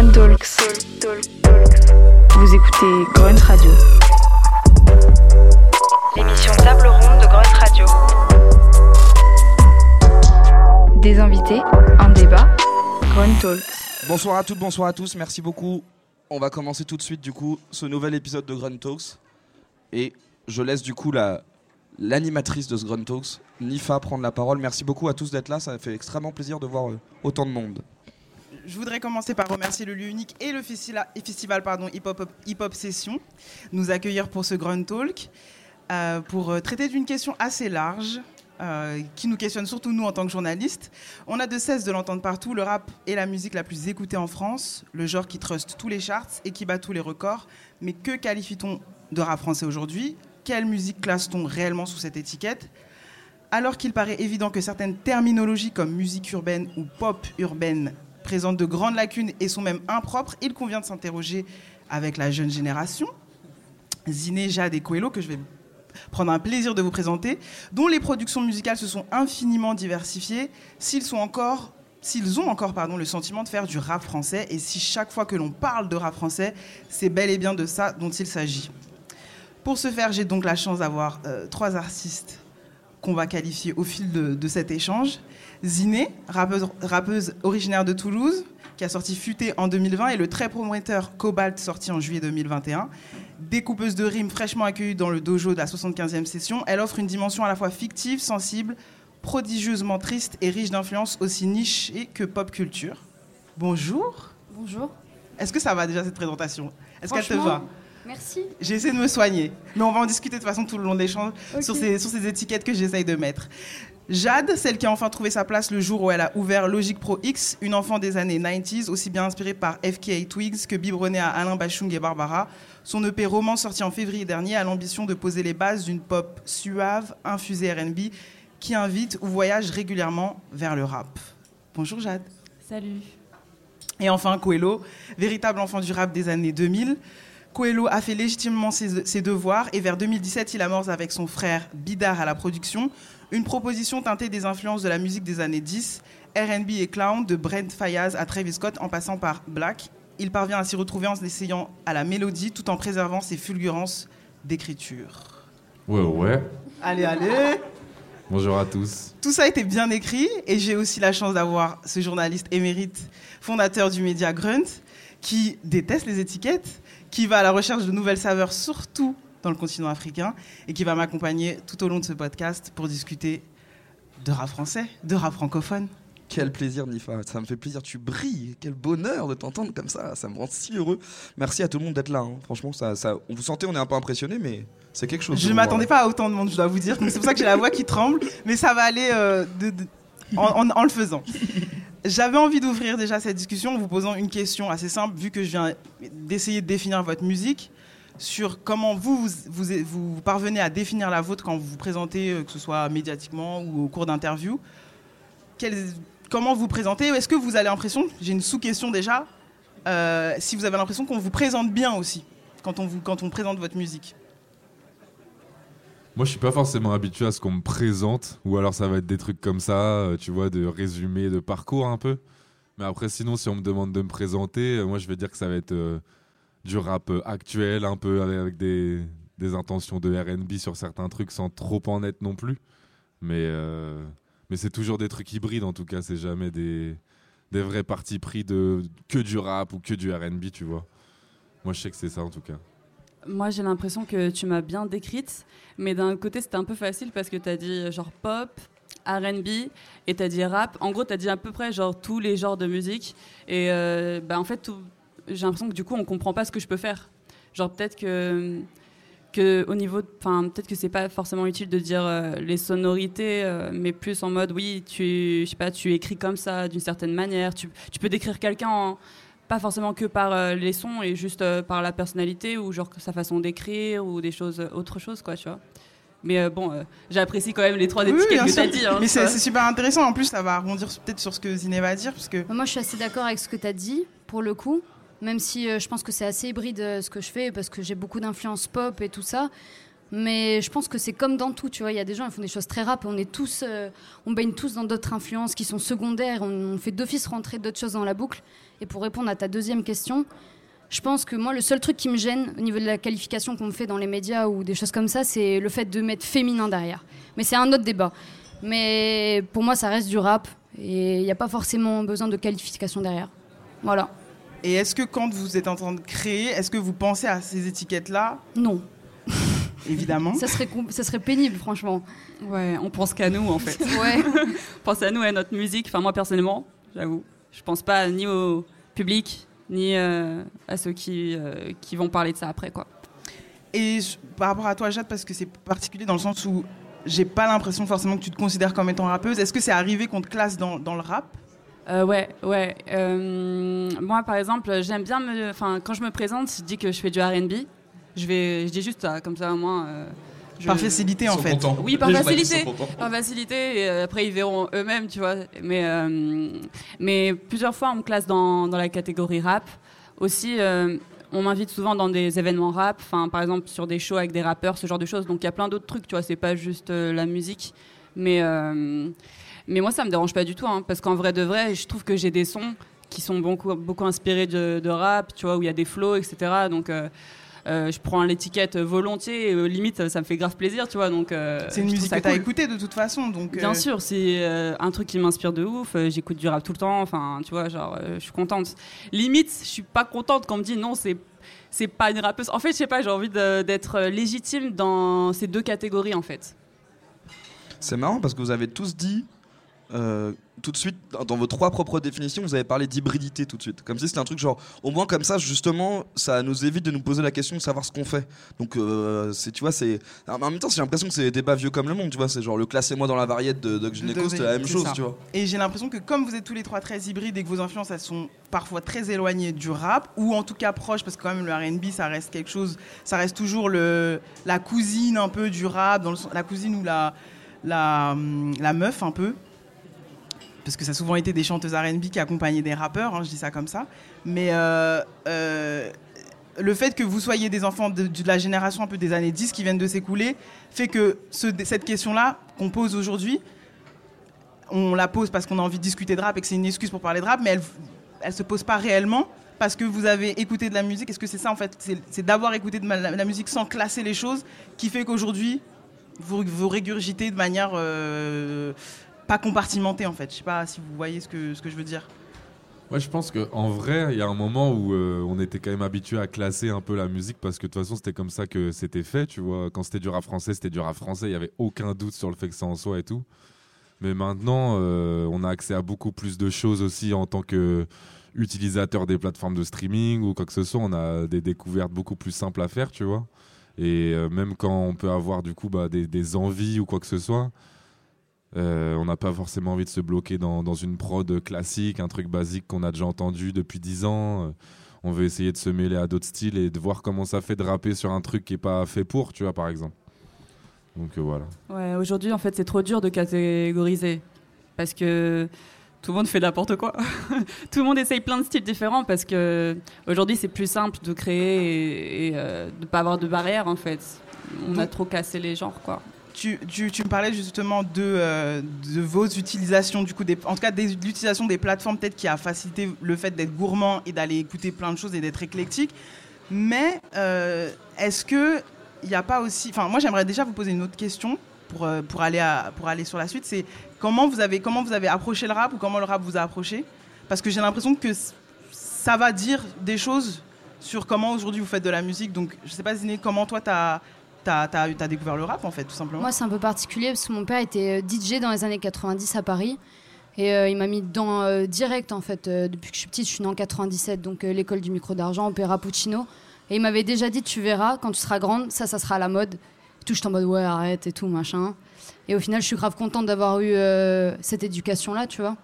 Grunt Talks. Vous écoutez Grunt Radio. L'émission table ronde de Grunt Radio. Des invités, un débat, Grunt Talks. Bonsoir à toutes, bonsoir à tous, merci beaucoup. On va commencer tout de suite du coup ce nouvel épisode de Grunt Talks. Et je laisse du coup la, l'animatrice de ce Grunt Talks, Nifa, prendre la parole. Merci beaucoup à tous d'être là, ça fait extrêmement plaisir de voir euh, autant de monde. Je voudrais commencer par remercier le lieu unique et le festival, Hip -Hop Session, nous accueillir pour ce Grunt Talk, euh, pour euh, traiter d'une question assez large, euh, qui nous questionne surtout nous en tant que journalistes. On a de cesse de l'entendre partout, le rap est la musique la plus écoutée en France, le genre qui truste tous les charts et qui bat tous les records. Mais que qualifie-t-on de rap français aujourd'hui? Quelle musique classe-t-on réellement sous cette étiquette? Alors qu'il paraît évident que certaines terminologies comme musique urbaine ou pop urbaine présentent de grandes lacunes et sont même impropres, il convient de s'interroger avec la jeune génération. Ziné, Jade et Coelho, que je vais prendre un plaisir de vous présenter, dont les productions musicales se sont infiniment diversifiées, s'ils sont encore s'ils ont encore pardon, le sentiment de faire du rap français et si chaque fois que l'on parle de rap français, c'est bel et bien de ça dont il s'agit. Pour ce faire, j'ai donc la chance d'avoir euh, trois artistes qu'on va qualifier au fil de, de cet échange. Ziné, rappeuse, rappeuse originaire de Toulouse, qui a sorti Futé en 2020, et le très prometteur Cobalt, sorti en juillet 2021. Découpeuse de rimes fraîchement accueillie dans le dojo de la 75e session, elle offre une dimension à la fois fictive, sensible, prodigieusement triste et riche d'influences aussi nichées que pop culture. Bonjour. Bonjour. Est-ce que ça va déjà cette présentation? Est-ce qu'elle te va? Merci. J'ai essayé de me soigner, mais on va en discuter de toute façon tout le long de l'échange Ok. sur, ces, sur ces étiquettes que j'essaye de mettre. Jade, celle qui a enfin trouvé sa place le jour où elle a ouvert Logic Pro X, une enfant des années 90s, aussi bien inspirée par FKA Twigs que biberonnée à Alain Bachung et Barbara. Son EP Roman, sorti en février dernier, a l'ambition de poser les bases d'une pop suave, infusée RB, qui invite ou voyage régulièrement vers le rap. Bonjour Jade. Salut. Et enfin, Coelho, véritable enfant du rap des années 2000. Coelho a fait légitimement ses, ses devoirs et vers 2017, il amorce avec son frère Bidar à la production une proposition teintée des influences de la musique des années 10, R&B et clown de Brent Fayaz à Travis Scott en passant par Black. Il parvient à s'y retrouver en essayant à la mélodie tout en préservant ses fulgurances d'écriture. Ouais, ouais. Allez, allez Bonjour à tous. Tout ça a été bien écrit et j'ai aussi la chance d'avoir ce journaliste émérite, fondateur du média Grunt, qui déteste les étiquettes, qui va à la recherche de nouvelles saveurs, surtout dans le continent africain, et qui va m'accompagner tout au long de ce podcast pour discuter de rap français, de rap francophone. Quel plaisir Nifa, ça me fait plaisir, tu brilles, quel bonheur de t'entendre comme ça, ça me rend si heureux. Merci à tout le monde d'être là, hein. franchement, ça, ça, on vous sentait, on est un peu impressionné, mais c'est quelque chose. Je ne m'attendais pas à autant de monde, je dois vous dire, c'est pour ça que j'ai la voix qui tremble, mais ça va aller euh, de- de- en, en- en le faisant. J'avais envie d'ouvrir déjà cette discussion en vous posant une question assez simple, vu que je viens d'essayer de définir votre musique, sur comment vous, vous, parvenez à définir la vôtre quand vous vous présentez, euh, que ce soit médiatiquement ou au cours d'interviews. Quel- Comment vous présentez Est-ce que vous avez l'impression, j'ai une sous-question déjà, euh, si vous avez l'impression qu'on vous présente bien aussi, quand on présente votre musique? Moi, je suis pas forcément habitué à ce qu'on me présente, ou alors ça va être des trucs comme ça, euh, tu vois, de résumé de parcours un peu. Mais après, sinon, si on me demande de me présenter, euh, moi, je vais dire que ça va être euh, du rap actuel, un peu avec, des, des intentions de R&B sur certains trucs, sans trop en être non plus. Mais, mais c'est toujours des trucs hybrides, en tout cas. C'est jamais des, des vrais partis pris de que du rap ou que du R&B, tu vois. Moi, je sais que c'est ça, en tout cas. Moi, j'ai l'impression que tu m'as bien décrite, mais d'un côté, c'était un peu facile parce que tu as dit genre pop, RB et tu as dit rap. En gros, tu as dit à peu près genre tous les genres de musique. Et euh, bah, en fait, j'ai l'impression que du coup, on comprend pas ce que je peux faire. Genre, peut-être que. que au niveau, enfin peut-être que c'est pas forcément utile de dire euh, les sonorités, euh, mais plus en mode oui, tu, je sais pas, tu écris comme ça d'une certaine manière. Tu, tu peux décrire quelqu'un en, pas forcément que par euh, les sons et juste euh, par la personnalité ou genre sa façon d'écrire ou des choses, autre chose quoi, tu vois. Mais euh, bon, euh, j'apprécie quand même les trois Oui, étiquettes que sûr. tu as dit. hein, Mais c'est super intéressant. En plus, ça va rebondir peut-être sur ce que Ziné va dire, parce que Moi, je suis assez d'accord avec ce que tu as dit, pour le coup. Même si euh, je pense que c'est assez hybride euh, ce que je fais, parce que j'ai beaucoup d'influence pop et tout ça. Mais je pense que c'est comme dans tout, tu vois. Il y a des gens qui font des choses très rap. On est tous, euh, on baigne tous dans d'autres influences qui sont secondaires. On, on fait d'office rentrer d'autres choses dans la boucle. Et pour répondre à ta deuxième question, je pense que moi, le seul truc qui me gêne au niveau de la qualification qu'on me fait dans les médias ou des choses comme ça, c'est le fait de mettre féminin derrière. Mais c'est un autre débat. Mais pour moi, ça reste du rap. Et il n'y a pas forcément besoin de qualification derrière. Voilà. Et est-ce que quand vous êtes en train de créer, est-ce que vous pensez à ces étiquettes-là? Non. Évidemment. Ça serait, ça serait pénible, franchement. Ouais, on pense qu'à nous en fait. Ouais. on pense à nous et à notre musique. Enfin, moi personnellement, j'avoue. Je pense pas ni au public, ni euh, à ceux qui, euh, qui vont parler de ça après, quoi. Et je- par rapport à toi, Jade, parce que c'est particulier dans le sens où j'ai pas l'impression forcément que tu te considères comme étant rappeuse. Est-ce que c'est arrivé qu'on te classe dans, dans le rap? Euh, ouais, ouais. Euh, moi, par exemple, j'aime bien me. Enfin, quand je me présente, je dis que je fais du RB. Je vais, je dis juste ça, comme ça au moins. Je- Par facilité, en fait. Oui, par facilité. Par facilité, et euh, après ils verront eux-mêmes, tu vois. Mais, euh, mais plusieurs fois, on me classe dans, dans la catégorie rap. Aussi, euh, on m'invite souvent dans des événements rap, enfin, par exemple sur des shows avec des rappeurs, ce genre de choses. Donc il y a plein d'autres trucs, tu vois, c'est pas juste euh, la musique. Mais, euh, mais moi, ça me dérange pas du tout, hein, parce qu'en vrai de vrai, je trouve que j'ai des sons qui sont beaucoup, beaucoup inspirés de, de rap, tu vois, où il y a des flows, etc. Donc. Euh, je prends l'étiquette volontiers, et, euh, limite ça me fait grave plaisir, tu vois. Donc euh, C'est une musique que tu as cool. écoutée de toute façon. Donc, Bien euh, sûr, c'est euh, un truc qui m'inspire de ouf. J'écoute du rap tout le temps. Enfin, tu vois, genre, euh, je suis contente. Limite, je suis pas contente quand on me dit non, c'est c'est pas une rappeuse. En fait, je sais pas, j'ai envie d'être légitime dans ces deux catégories, en fait. C'est marrant parce que vous avez tous dit, euh, tout de suite, dans- vos trois propres définitions, vous avez parlé d'hybridité tout de suite. Comme si c'était un truc genre, au moins comme ça, justement, ça nous évite de nous poser la question de savoir ce qu'on fait. Donc, euh, c'est, tu vois, c'est. En même temps, j'ai l'impression que c'est des débats vieux comme le monde, tu vois. C'est genre le classez-moi dans la variette de Doc Gynéco, c'était la même c'est chose, ça. tu vois. Et j'ai l'impression que comme vous êtes tous les trois très hybrides et que vos influences elles sont parfois très éloignées du rap ou en tout cas proches parce que quand même le R&B ça reste quelque chose, ça reste toujours le la cousine un peu du rap, dans le, la cousine ou la la, hum, la meuf un peu. Parce que ça a souvent été des chanteuses R&B qui accompagnaient des rappeurs, hein, je dis ça comme ça. Mais euh, euh, le fait que vous soyez des enfants de, la génération un peu des années 10 qui viennent de s'écouler fait que ce- cette question-là qu'on pose aujourd'hui, on la pose parce qu'on a envie de discuter de rap et que c'est une excuse pour parler de rap, mais elle, elle se pose pas réellement parce que vous avez écouté de la musique. Est-ce que c'est ça en fait? C'est d'avoir écouté de la musique sans classer les choses qui fait qu'aujourd'hui vous, vous régurgitez de manière euh, pas compartimentée en fait. Je sais pas si vous voyez ce que, ce que je veux dire. Moi, je pense qu'en vrai, il y a un moment où euh, on était quand même habitué à classer un peu la musique parce que de toute façon, c'était comme ça que c'était fait. Tu vois, quand c'était du rap français, c'était du rap français. Il y avait aucun doute sur le fait que ça en soit et tout. Mais maintenant, euh, on a accès à beaucoup plus de choses aussi en tant que utilisateur des plateformes de streaming ou quoi que ce soit. On a des découvertes beaucoup plus simples à faire, tu vois. Et euh, même quand on peut avoir du coup bah, des envies ou quoi que ce soit, euh, on n'a pas forcément envie de se bloquer dans, dans une prod classique, un truc basique qu'on a déjà entendu depuis 10 ans. Euh, on veut essayer de se mêler à d'autres styles et de voir comment ça fait de rapper sur un truc qui est pas fait pour, tu vois, par exemple. Donc euh, voilà. Ouais, aujourd'hui, en fait, c'est trop dur de catégoriser. Parce que tout le monde fait n'importe quoi. tout le monde essaye plein de styles différents parce que aujourd'hui, c'est plus simple de créer et, et, euh, de pas avoir de barrière, en fait. On a trop cassé les genres, quoi. Tu, tu- tu me parlais justement de, euh, de vos utilisations, du coup, en tout cas de l'utilisation des plateformes, peut-être qui a facilité le fait d'être gourmand et d'aller écouter plein de choses et d'être éclectique. Mais euh, est-ce que il n'y a pas aussi, enfin, moi j'aimerais déjà vous poser une autre question pour, euh, pour, aller, pour aller sur la suite. C'est comment vous avez comment vous avez approché le rap ou comment le rap vous a approché? Parce que j'ai l'impression que ça va dire des choses sur comment aujourd'hui vous faites de la musique. Donc je sais pas Ziné, comment toi t'as as, as, découvert le rap en fait tout simplement. Moi, c'est un peu particulier parce que mon père était euh, DJ dans les années 90 à Paris. Et euh, il m'a mis dedans euh, direct en fait. Euh, depuis que je suis petite, je suis née en 97, donc euh, l'école du micro d'argent, Opéra Puccino. Et il m'avait déjà dit Tu verras, quand tu seras grande, ça, ça sera à la mode. Et tout, j'étais en mode Ouais, arrête et tout, machin. Et au final, je suis grave contente d'avoir eu euh, cette éducation-là, tu vois.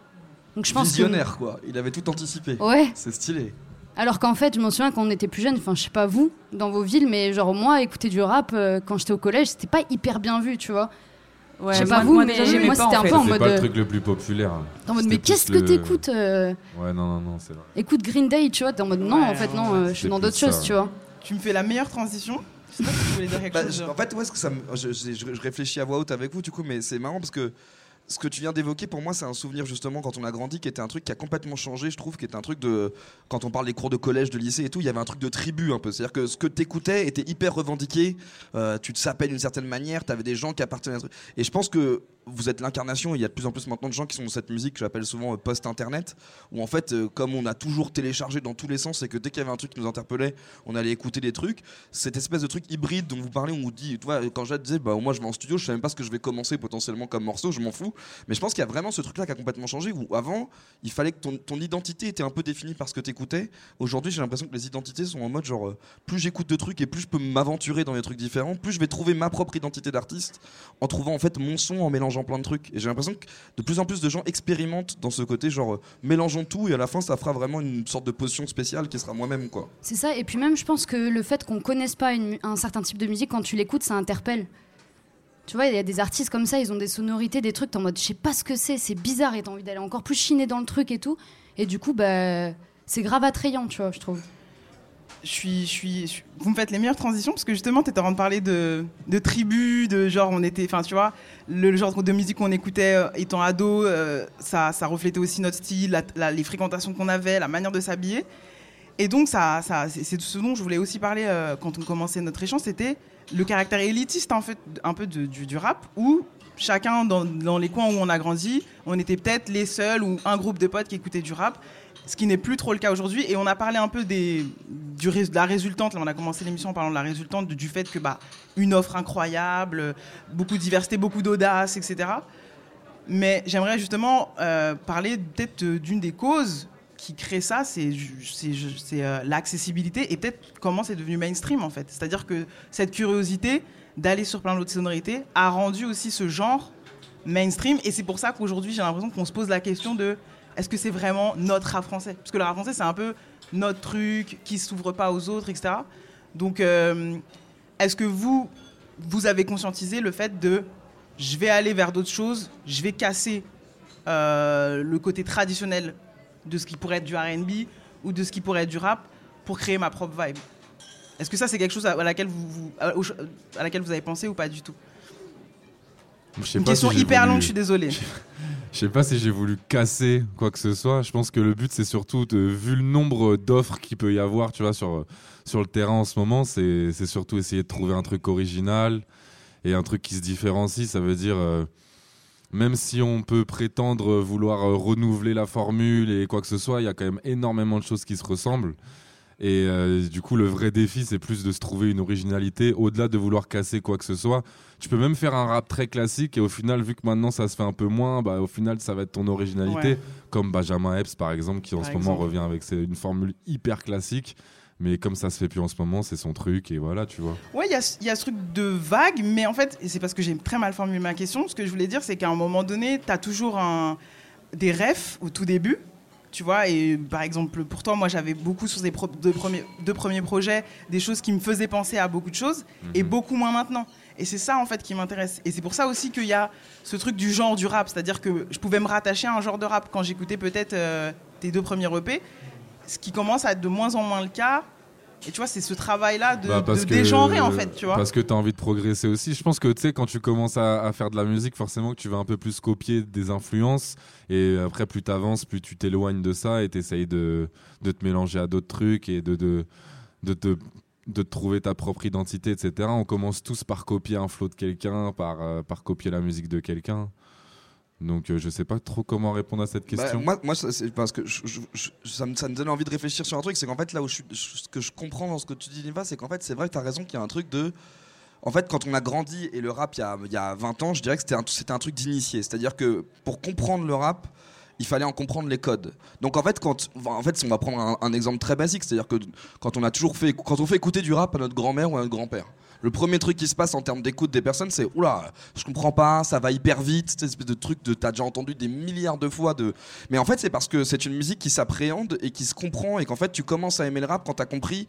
Donc je pense que- Visionnaire, quoi. Il avait tout anticipé. Ouais. C'est stylé. Alors qu'en fait, je m'en souviens quand on était plus jeune, enfin, je sais pas vous, dans vos villes, mais genre moi, écouter du rap euh, quand j'étais au collège, c'était pas hyper bien vu, tu vois. Ouais, Je sais moi- pas vous, moi, mais déjà, moi, pas, c'était en un peu en C'est mode. pas le euh, truc le plus populaire. En mode, mais qu'est-ce que le- t'écoutes euh, Ouais, non, non, non, c'est vrai. Écoute Green Day, tu vois, t'es en mode non, Ouais, en fait, non, ouais, euh, je suis dans d'autres choses, tu vois. Tu me fais la meilleure transition Je sais pas si tu voulais dire quelque Bah, chose. je- en fait, ouais, ce que ça me- je, je- je- je réfléchis à voix haute avec vous, du coup, mais c'est marrant parce que ce que tu viens d'évoquer, pour moi, c'est un souvenir justement quand on a grandi, qui était un truc qui a complètement changé, je trouve, qui était un truc de. Quand on parle des cours de collège, de lycée et tout, il y avait un truc de tribu un peu. C'est-à-dire que ce que t'écoutais était hyper revendiqué, euh, tu te sapais d'une certaine manière, t'avais des gens qui appartenaient à un truc. Et je pense que vous êtes l'incarnation, il y a de plus en plus maintenant de gens qui sont dans cette musique que j'appelle souvent euh, post-internet, où en fait, euh, comme on a toujours téléchargé dans tous les sens, et que dès qu'il y avait un truc qui nous interpellait, on allait écouter des trucs, cette espèce de truc hybride dont vous parlez, on vous dit, tu quand Jade disait, bah moi je vais en studio, je sais même pas ce que je vais commencer potentiellement comme morceau, je m'en fous, mais je pense qu'il y a vraiment ce truc-là qui a complètement changé, où avant, il fallait que ton, ton identité était un peu définie par ce que t'écoutais, aujourd'hui j'ai l'impression que les identités sont en mode genre, euh, plus j'écoute de trucs et plus je peux m'aventurer dans des trucs différents, plus je vais trouver ma propre identité d'artiste en trouvant en fait mon son en mélangeant plein de trucs. Et j'ai l'impression que de plus en plus de gens expérimentent dans ce côté genre euh, mélangeons tout et à la fin ça fera vraiment une sorte de potion spéciale qui sera moi-même quoi. C'est ça, et puis même, je pense que le fait qu'on connaisse pas un certain type de musique, quand tu l'écoutes, ça interpelle. Tu vois, il y a des artistes comme ça, ils ont des sonorités, des trucs, t'es en mode, je sais pas ce que c'est, c'est bizarre, et t'as envie d'aller encore plus chiner dans le truc et tout. Et du coup, bah, c'est grave attrayant, tu vois, je trouve. Je suis, je suis, vous me faites les meilleures transitions parce que justement, tu étais en train de parler de, de tribus, de genre, on était, enfin, tu vois, le, genre de musique qu'on écoutait euh, étant ado, euh, ça, ça reflétait aussi notre style, les fréquentations qu'on avait, la manière de s'habiller. Et donc, ça, ça, c'est ce dont je voulais aussi parler euh, quand on commençait notre échange, c'était le caractère élitiste, en fait, un peu du, du rap, où chacun, dans, dans les coins où on a grandi, on était peut-être les seuls ou un groupe de potes qui écoutaient du rap ce qui n'est plus trop le cas aujourd'hui. Et on a parlé un peu de la résultante. Là, on a commencé l'émission en parlant de la résultante, du, fait que bah, une offre incroyable, beaucoup de diversité, beaucoup d'audace, etc. Mais j'aimerais justement euh, parler peut-être euh, d'une des causes qui crée ça, c'est, euh, l'accessibilité et peut-être comment c'est devenu mainstream en fait. C'est-à-dire que cette curiosité d'aller sur plein d'autres sonorités a rendu aussi ce genre mainstream et c'est pour ça qu'aujourd'hui j'ai l'impression qu'on se pose la question de est-ce que c'est vraiment notre rap français? Parce que le rap français, c'est un peu notre truc qui s'ouvre pas aux autres, etc. Donc, euh, est-ce que vous, vous avez conscientisé le fait de je vais aller vers d'autres choses, je vais casser euh, le côté traditionnel de ce qui pourrait être du RB ou de ce qui pourrait être du rap pour créer ma propre vibe? Est-ce que ça, c'est quelque chose à à laquelle vous, vous- à, laquelle vous avez pensé ou pas du tout? Une question si hyper voulu- longue, je suis désolé. Je sais pas si j'ai voulu casser quoi que ce soit. Je pense que le but, c'est surtout, vu le nombre d'offres qu'il peut y avoir, tu vois, sur, sur le terrain en ce moment, c'est surtout essayer de trouver un truc original et un truc qui se différencie. Ça veut dire, euh, même si on peut prétendre vouloir renouveler la formule et quoi que ce soit, il y a quand même énormément de choses qui se ressemblent. Et euh, du coup, le vrai défi, c'est plus de se trouver une originalité au-delà de vouloir casser quoi que ce soit. Tu peux même faire un rap très classique et au final, vu que maintenant ça se fait un peu moins, bah, au final, ça va être ton originalité. Ouais. Comme Benjamin Epps, par exemple, qui en Par ce moment revient avec ses- une formule hyper classique. Mais comme ça se fait plus en ce moment, c'est son truc et voilà, tu vois. Ouais, il y a, ce- il y a ce truc de vague, mais en fait, et c'est parce que j'ai très mal formulé ma question. Ce que je voulais dire, c'est qu'à un moment donné, tu as toujours un, des refs au tout début. Tu vois, et par exemple, pour toi, moi, j'avais beaucoup sur ces deux, premiers, deux premiers projets des choses qui me faisaient penser à beaucoup de choses, et Mhm. beaucoup moins maintenant. Et c'est ça, en fait, qui m'intéresse. Et c'est pour ça aussi qu'il y a ce truc du genre du rap. C'est-à-dire que je pouvais me rattacher à un genre de rap quand j'écoutais peut-être euh, tes deux premiers EP, ce qui commence à être de moins en moins le cas. Et tu vois, c'est ce travail-là de, Bah, de dégenrer, en fait, tu vois. Parce que tu as envie de progresser aussi. Je pense que tu sais, quand tu commences à, à faire de la musique, forcément que tu vas un peu plus copier des influences. Et après, plus tu avances, plus tu t'éloignes de ça et tu essayes de, de te mélanger à d'autres trucs et de, de, de, te- de trouver ta propre identité, etc. On commence tous par copier un flow de quelqu'un, par, euh, par copier la musique de quelqu'un. Donc, euh, je sais pas trop comment répondre à cette Bah, question. moi, moi ça, parce que je- je- je- ça, me, ça me donne envie de réfléchir sur un truc, c'est qu'en fait, là où je ce que je comprends dans ce que tu dis, Niva, c'est qu'en fait, c'est vrai que tu as raison qu'il y a un truc de. En fait, quand on a grandi et le rap il y a, il y a 20 ans, je dirais que c'était un, c'était un truc d'initié. C'est-à-dire que pour comprendre le rap, il fallait en comprendre les codes. Donc en fait, quand, en fait, on va prendre un, un exemple très basique, c'est-à-dire que quand on a toujours fait, quand on fait écouter du rap à notre grand-mère ou à notre grand-père, le premier truc qui se passe en termes d'écoute des personnes, c'est oula, je comprends pas, ça va hyper vite, cette espèce de truc de t'as déjà entendu des milliards de fois de. Mais en fait, c'est parce que c'est une musique qui s'appréhende et qui se comprend et qu'en fait, tu commences à aimer le rap quand t'as compris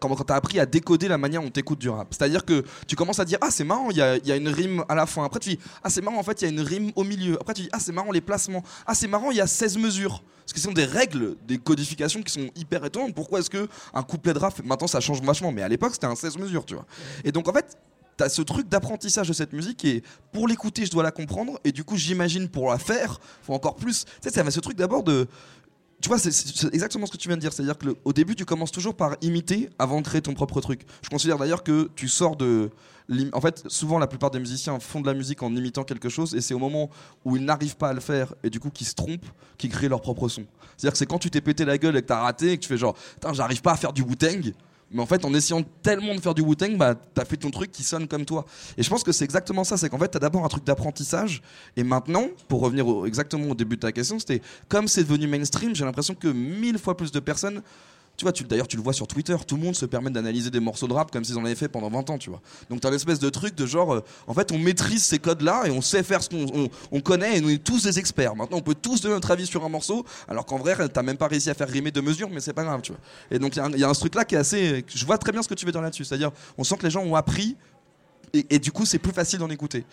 quand, quand t'as appris à décoder la manière dont t'écoutes du rap. C'est-à-dire que tu commences à dire ah c'est marrant, il y a, une rime à la fin. Après tu dis ah c'est marrant en fait il y a une rime au milieu. Après tu dis ah c'est marrant les placements. Ah c'est marrant il y a 16 mesures. Parce que ce sont des règles, des codifications qui sont hyper étonnantes. Pourquoi est-ce que un couplet de rap maintenant ça change vachement, mais à l'époque c'était un 16 mesures, tu vois. Et donc en fait T'as ce truc d'apprentissage de cette musique et pour l'écouter, je dois la comprendre et du coup, j'imagine pour la faire, faut encore plus. Tu sais, ça va ce truc d'abord de tu vois, c'est- exactement ce que tu viens de dire. C'est-à-dire qu'au début, tu commences toujours par imiter avant de créer ton propre truc. Je considère d'ailleurs que tu sors de. En fait, souvent, la plupart des musiciens font de la musique en imitant quelque chose, et c'est au moment où ils n'arrivent pas à le faire, et du coup, qu'ils se trompent, qu'ils créent leur propre son. C'est-à-dire que c'est quand tu t'es pété la gueule et que t'as raté, et que tu fais genre, j'arrive pas à faire du Wu-Tang. Mais en fait, en essayant tellement de faire du Wu-Tang, bah, t'as fait ton truc qui sonne comme toi. Et je pense que c'est exactement ça. C'est qu'en fait, t'as d'abord un truc d'apprentissage. Et maintenant, pour revenir exactement au début de ta question, c'était comme c'est devenu mainstream, j'ai l'impression que mille fois plus de personnes. Tu vois, d'ailleurs, tu le vois sur Twitter, tout le monde se permet d'analyser des morceaux de rap comme s'ils en avaient fait pendant 20 ans, tu vois. Donc, t'as l'espèce de truc de genre, euh, en fait, on maîtrise ces codes-là et on sait faire ce qu'on on, on connaît et on est tous des experts. Maintenant, on peut tous donner notre avis sur un morceau, alors qu'en vrai, t'as même pas réussi à faire rimer de mesure, mais c'est pas grave, tu vois. Et donc, il y a un- il y, a un truc là qui est assez. Je vois très bien ce que tu veux dire là-dessus. C'est-à-dire, on sent que les gens ont appris et du coup, c'est plus facile d'en écouter.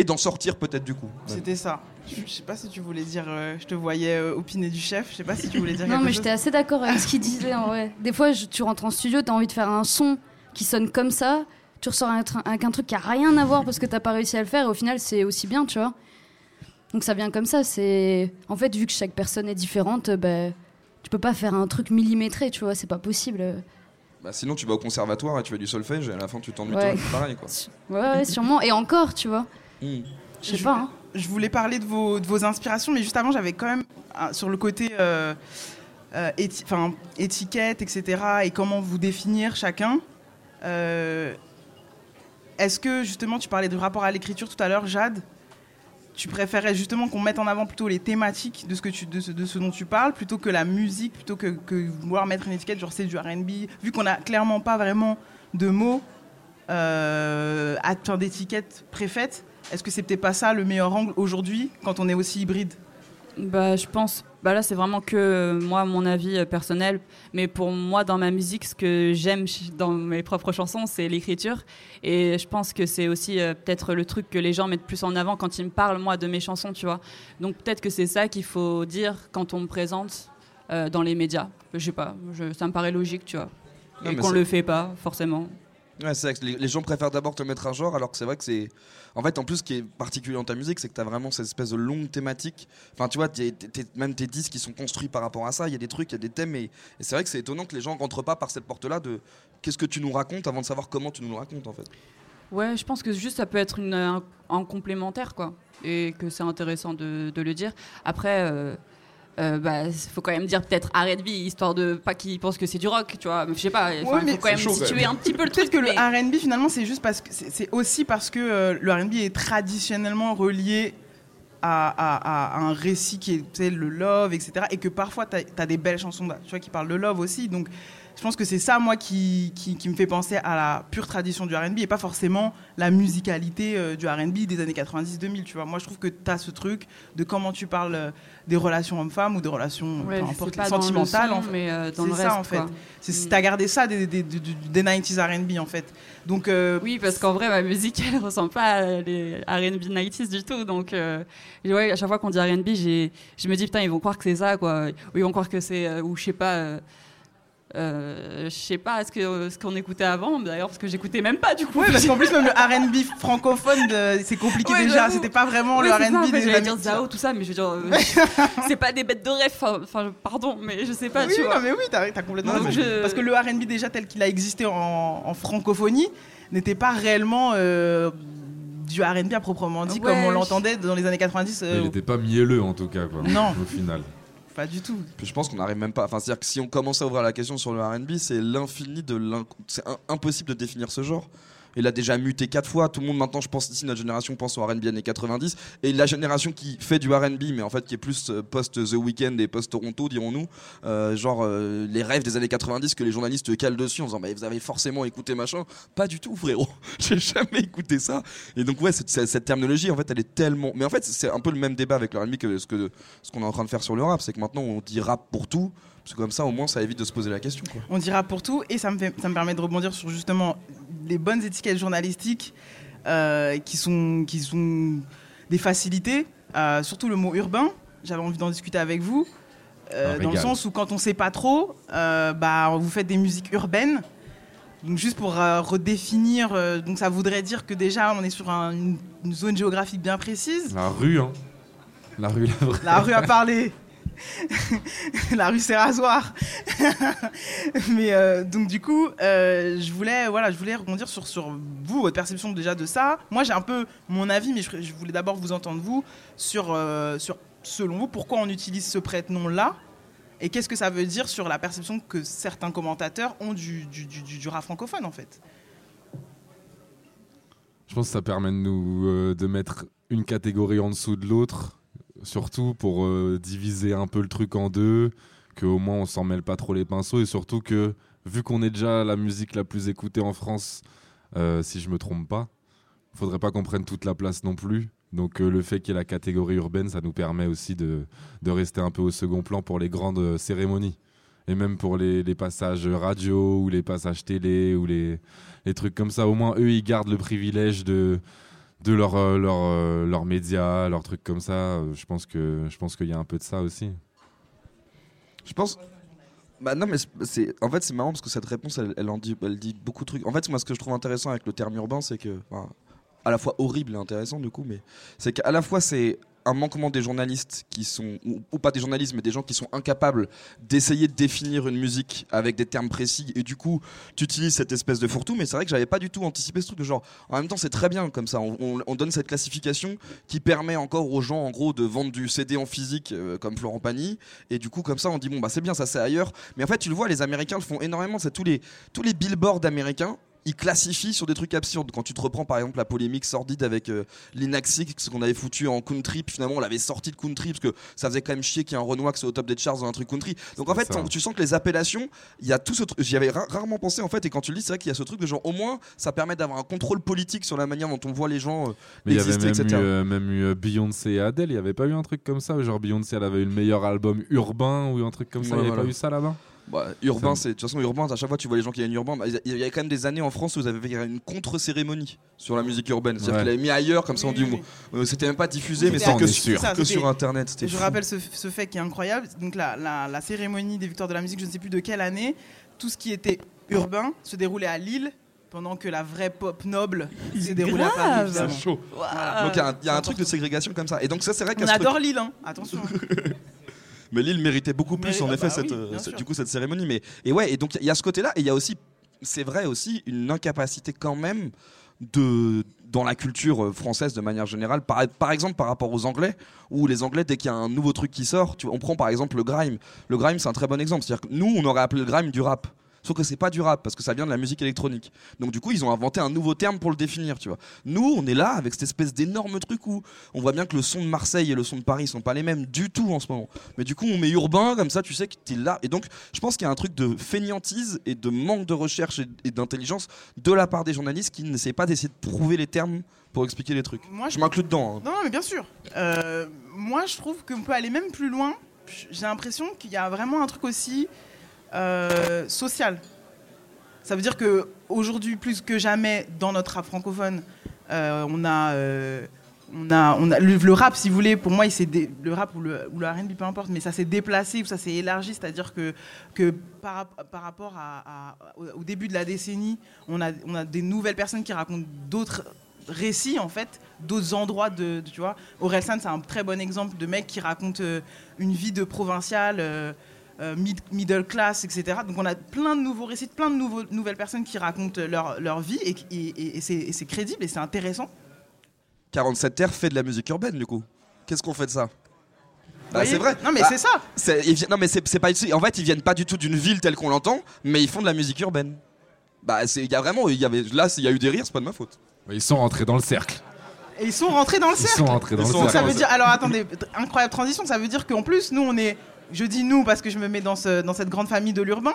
Et d'en sortir peut-être du coup. C'était ça. Je je sais pas si tu voulais dire. euh, je te voyais euh, opiner du chef. Je sais pas si tu voulais dire Non, quelque mais j'étais assez d'accord avec ce qu'il disait en vrai. Des fois, je- tu rentres en studio, t'as envie de faire un son qui sonne comme ça, tu ressors avec un, avec un truc qui a rien à voir parce que t'as pas réussi à le faire, et au final, c'est aussi bien, tu vois. Donc ça vient comme ça. C'est en fait, vu que chaque personne est différente, euh, ben, tu peux pas faire un truc millimétré, tu vois, c'est pas possible. Bah, sinon, tu vas au conservatoire et tu fais du solfège et à la fin, tu t'ennuies Ouais. toi, pareil quoi. Ouais, ouais, sûrement. Et encore, tu vois. Hmm. Je sais pas. hein. Je voulais parler de vos, de vos inspirations, mais juste avant, j'avais quand même ah, sur le côté euh, euh, éti- enfin, étiquette, etc. et comment vous définir chacun. euh, Est-ce que justement, tu parlais de rapport à l'écriture tout à l'heure, Jade tu préférais justement qu'on mette en avant plutôt les thématiques de ce, que tu, de ce, de ce dont tu parles plutôt que la musique, plutôt que, que vouloir mettre une étiquette, genre c'est du RB, vu qu'on n'a clairement pas vraiment de mots euh, d'étiquettes préfaites. Est-ce que c'est peut-être pas ça le meilleur angle aujourd'hui quand on est aussi hybride? Bah, je pense. Bah là, c'est vraiment que euh, moi, mon avis euh, personnel. Mais pour moi, dans ma musique, ce que j'aime dans mes propres chansons, c'est l'écriture. Et je pense que c'est aussi euh, peut-être le truc que les gens mettent plus en avant quand ils me parlent, moi, de mes chansons, tu vois. Donc peut-être que c'est ça qu'il faut dire quand on me présente euh, dans les médias. Je sais pas, je- ça me paraît logique, tu vois. Non, Et qu'on le fait pas, forcément. Ouais, c'est les, les gens préfèrent d'abord te mettre un genre, alors que c'est vrai que c'est. En fait, en plus, ce qui est particulier dans ta musique, c'est que tu as vraiment cette espèce de longue thématique. Enfin, tu vois, même tes disques qui sont construits par rapport à ça. Il y a des trucs, il y a des thèmes. Et, c'est vrai que c'est étonnant que les gens rentrent pas par cette porte-là de qu'est-ce que tu nous racontes avant de savoir comment tu nous le racontes, en fait. Ouais, je pense que juste ça peut être un, un complémentaire, quoi. Et que c'est intéressant de, de le dire. Après, euh, euh, bah, faut quand même dire peut-être R&B, histoire de pas qu'ils pensent que c'est du rock, tu vois. Je sais pas, Ouais, il mais faut quand même chaud, situer un petit peu le Peut-être truc. que le R&B finalement c'est juste parce que c'est aussi parce que euh, le R&B est traditionnellement relié à, à- à un récit qui est le love etc et que parfois tu as, des belles chansons tu vois qui parlent de love aussi donc je pense que c'est ça moi qui, qui, qui me fait penser à la pure tradition du R&B et pas forcément la musicalité euh, du R&B des années 90-2000 tu vois moi je trouve que tu as ce truc de comment tu parles euh, des relations hommes-femmes ou des relations Ouais, peu importe pas les dans le sentimentales son, en fait. mais euh, dans le C'est reste, ça, en fait. C'est Mm. t'as gardé ça des, des, des, des 90s R&B en fait. Donc euh, Oui, parce qu'en vrai, ma musique, elle ressemble pas à les R&B 90s du tout. Donc, ouais, à chaque fois qu'on dit R&B, je me dis, putain, ils vont croire que c'est ça, quoi. Ou ils vont croire que c'est, ou je sais pas, euh, euh, je sais pas, est-ce que ce qu'on écoutait avant, d'ailleurs, parce que j'écoutais même pas, du coup. ouais, parce qu'en plus même le R&B francophone de- c'est compliqué Ouais, déjà. C'était pas vraiment Ouais, le ça, en R&B fait, des j'allais dire Zao, tout ça, mais je veux dire, euh, c'est pas des bêtes de rêve. Enfin, pardon, mais je sais pas, oui, tu vois. non, mais oui, t'as as complètement raison. je- Parce que le R&B déjà tel qu'il a existé en, en francophonie n'était pas réellement euh, du R&B à proprement dit Ouais, comme on l'entendait dans les années 90. euh, Il n'était pas mielleux en tout cas, quoi. Non. Au final. Pas du tout. Puis je pense qu'on n'arrive même pas. Enfin, c'est-à-dire que si on commence à ouvrir la question sur le RB, c'est l'infini de l'in... C'est un- impossible de définir ce genre. Il a déjà muté quatre fois. Tout le monde maintenant, je pense ici, notre génération pense au R&B années 90. Et la génération qui fait du R&B, mais en fait qui est plus euh, post The Weeknd et post Toronto, dirons-nous, euh, genre euh, les rêves des années 90 que les journalistes calent dessus en disant, bah, vous avez forcément écouté machin. Pas du tout, frérot. J'ai jamais écouté ça. Et donc ouais, cette, cette- terminologie, en fait, elle est tellement. Mais en fait, c'est un peu le même débat avec le R&B que ce que ce qu'on est en train de faire sur le rap, c'est que maintenant on dit rap pour tout. Parce que comme ça, au moins, ça évite de se poser la question. On dira pour tout et ça me, ça me permet de rebondir sur justement les bonnes étiquettes journalistiques euh, qui, sont, qui sont des facilités, euh, surtout le mot urbain. J'avais envie d'en discuter avec vous. euh, Un dans le sens où quand on sait pas trop, bah, vous faites des musiques urbaines. Donc juste pour redéfinir, donc ça voudrait dire que déjà on est sur un- une, une zone géographique bien précise. La rue, hein. La rue, la vraie. La rue a parlé. la rue c'est rasoir. Mais euh, donc du coup, euh, je voulais voilà, je voulais rebondir sur vous, votre perception déjà de ça. Moi j'ai un peu mon avis, mais je, voulais d'abord vous entendre vous sur euh, sur selon vous pourquoi on utilise ce prête-nom là et qu'est-ce que ça veut dire sur la perception que certains commentateurs ont du du, du, francophone en fait. Je pense que ça permet de nous de mettre une catégorie en dessous de l'autre, surtout pour euh, diviser un peu le truc en deux, que au moins on s'en mêle pas trop les pinceaux et surtout que vu qu'on est déjà la musique la plus écoutée en France, euh, si je me trompe pas, faudrait pas qu'on prenne toute la place non plus. Donc euh, le fait qu'il y ait la catégorie urbaine, ça nous permet aussi de, de rester un peu au second plan pour les grandes cérémonies. Et même pour les, les passages radio ou les passages télé ou les, les trucs comme ça. Au moins, eux, ils gardent le privilège de, de leurs leur, leur, euh, leurs médias, leurs trucs comme ça. Euh, Je pense qu'il y a un peu de ça aussi. Je pense. Bah non, mais c'est- en fait c'est marrant parce que cette réponse elle, elle dit, beaucoup de trucs. En fait, moi ce que je trouve intéressant avec le terme urbain, c'est que à la fois horrible et intéressant du coup, mais c'est qu'à la fois c'est un manquement des journalistes qui sont ou, pas des journalistes mais des gens qui sont incapables d'essayer de définir une musique avec des termes précis. Et du coup tu utilises cette espèce de fourre-tout mais c'est vrai que j'avais pas du tout anticipé ce truc genre. En même temps c'est très bien comme ça. On donne cette classification qui permet encore aux gens en gros de vendre du CD en physique euh, comme Florent Pagny. Et du coup comme ça on dit bon bah c'est bien ça c'est ailleurs. Mais en fait tu le vois les Américains le font énormément. C'est tous les tous les billboards américains ils classifient sur des trucs absurdes. Quand tu te reprends par exemple la polémique sordide avec euh, Linaxi, ce qu'on avait foutu en country, puis finalement on l'avait sorti de country parce que ça faisait quand même chier qu'il y ait un Renoir qui soit au top des charts dans un truc country. Donc en fait, tu sens que les appellations, il y a tout ce truc. J'y avais ra- rarement pensé en fait, et quand tu le dis, c'est vrai qu'il y a ce truc de genre au moins ça permet d'avoir un contrôle politique sur la manière dont on voit les gens. euh, Mais il y avait exister, même eu, etc. euh, même eu euh, Beyoncé et Adele. Il y avait pas eu un truc comme ça Genre Beyoncé, elle avait eu le meilleur album urbain ou un truc comme ça. Ouais, Il y avait voilà. pas eu ça là-bas? Bah, urbain, Ça c'est de toute façon urbain. À chaque fois, tu vois les gens qui viennent urbain. bah, Il y a quand même des années en France où vous avez fait une contre-cérémonie sur la musique urbaine. C'est-à-dire Ouais. qu'il l'avait mis ailleurs, comme ça on dit. oui, euh, C'était même pas diffusé, mais c'était que, on est sur- ça, que sur internet. C'était Je fou. rappelle ce, ce fait qui est incroyable. Donc la, la- la cérémonie des victoires de la musique, je ne sais plus de quelle année, tout ce qui était urbain se déroulait à Lille, pendant que la vraie pop noble s'est déroulée à Paris. C'est chaud. Voilà. Donc il y a un, il y a un truc de ségrégation comme ça. Et donc ça, c'est vrai On truc- adore Lille, hein. attention. Mais Lille méritait beaucoup plus en ah effet bah cette, oui, euh, du coup cette cérémonie. Mais et ouais et donc il y a ce côté-là et il y a aussi c'est vrai aussi une incapacité quand même de dans la culture euh, française de manière générale par, par exemple par rapport aux Anglais où les Anglais dès qu'il y a un nouveau truc qui sort tu on prend par exemple le grime. Le grime c'est un très bon exemple. C'est-à-dire que nous on aurait appelé le grime du rap Sauf que c'est pas du rap parce que ça vient de la musique électronique. Donc du coup ils ont inventé un nouveau terme pour le définir, tu vois. Nous on est là avec cette espèce d'énorme truc où on voit bien que le son de Marseille et le son de Paris sont pas les mêmes du tout en ce moment. Mais du coup on met urbain comme ça, tu sais que t'es là. Et donc je pense qu'il y a un truc de fainéantise et de manque de recherche et, d'intelligence de la part des journalistes qui n'essayent pas d'essayer de prouver les termes pour expliquer les trucs. Moi, Je m'inclus dedans. hein. Non, non, mais bien sûr. Euh, moi, je trouve qu'on peut aller même plus loin. J'ai l'impression qu'il y a vraiment un truc aussi euh, social. Ça veut dire que aujourd'hui, plus que jamais, dans notre rap francophone, euh, on a, euh, on a, on a le, rap, si vous voulez, pour moi, il dé- le rap ou le, ou le R&B, peu importe, mais ça s'est déplacé ou ça s'est élargi, c'est-à-dire que, que par, par rapport au, début de la décennie, on a, on a des nouvelles personnes qui racontent d'autres récits en fait d'autres endroits de, de- tu vois c'est un très bon exemple de mec qui raconte euh, une vie de provincial euh, euh, mid- middle class etc donc on a plein de nouveaux récits plein de nouveaux, nouvelles personnes qui racontent leur, leur vie et, et- et- et c'est et c'est crédible et c'est intéressant 47 Terre fait de la musique urbaine du coup. Qu'est-ce qu'on fait de ça? Bah, c'est vrai. non mais Bah, c'est ça ils non mais c'est c'est pas en fait ils viennent pas du tout d'une ville telle qu'on l'entend, mais ils font de la musique urbaine. Bah, c'est- il y a vraiment, il y avait, là, il y a eu des rires, c'est pas de ma faute. Ils sont rentrés dans le cercle. Et ils sont rentrés dans le Ils cercle. sont rentrés dans Ils le cercle. ça veut dire, alors attendez, incroyable transition, ça veut dire qu'en plus, nous, on est, je dis nous parce que je me mets dans, ce, dans cette grande famille de l'urbain,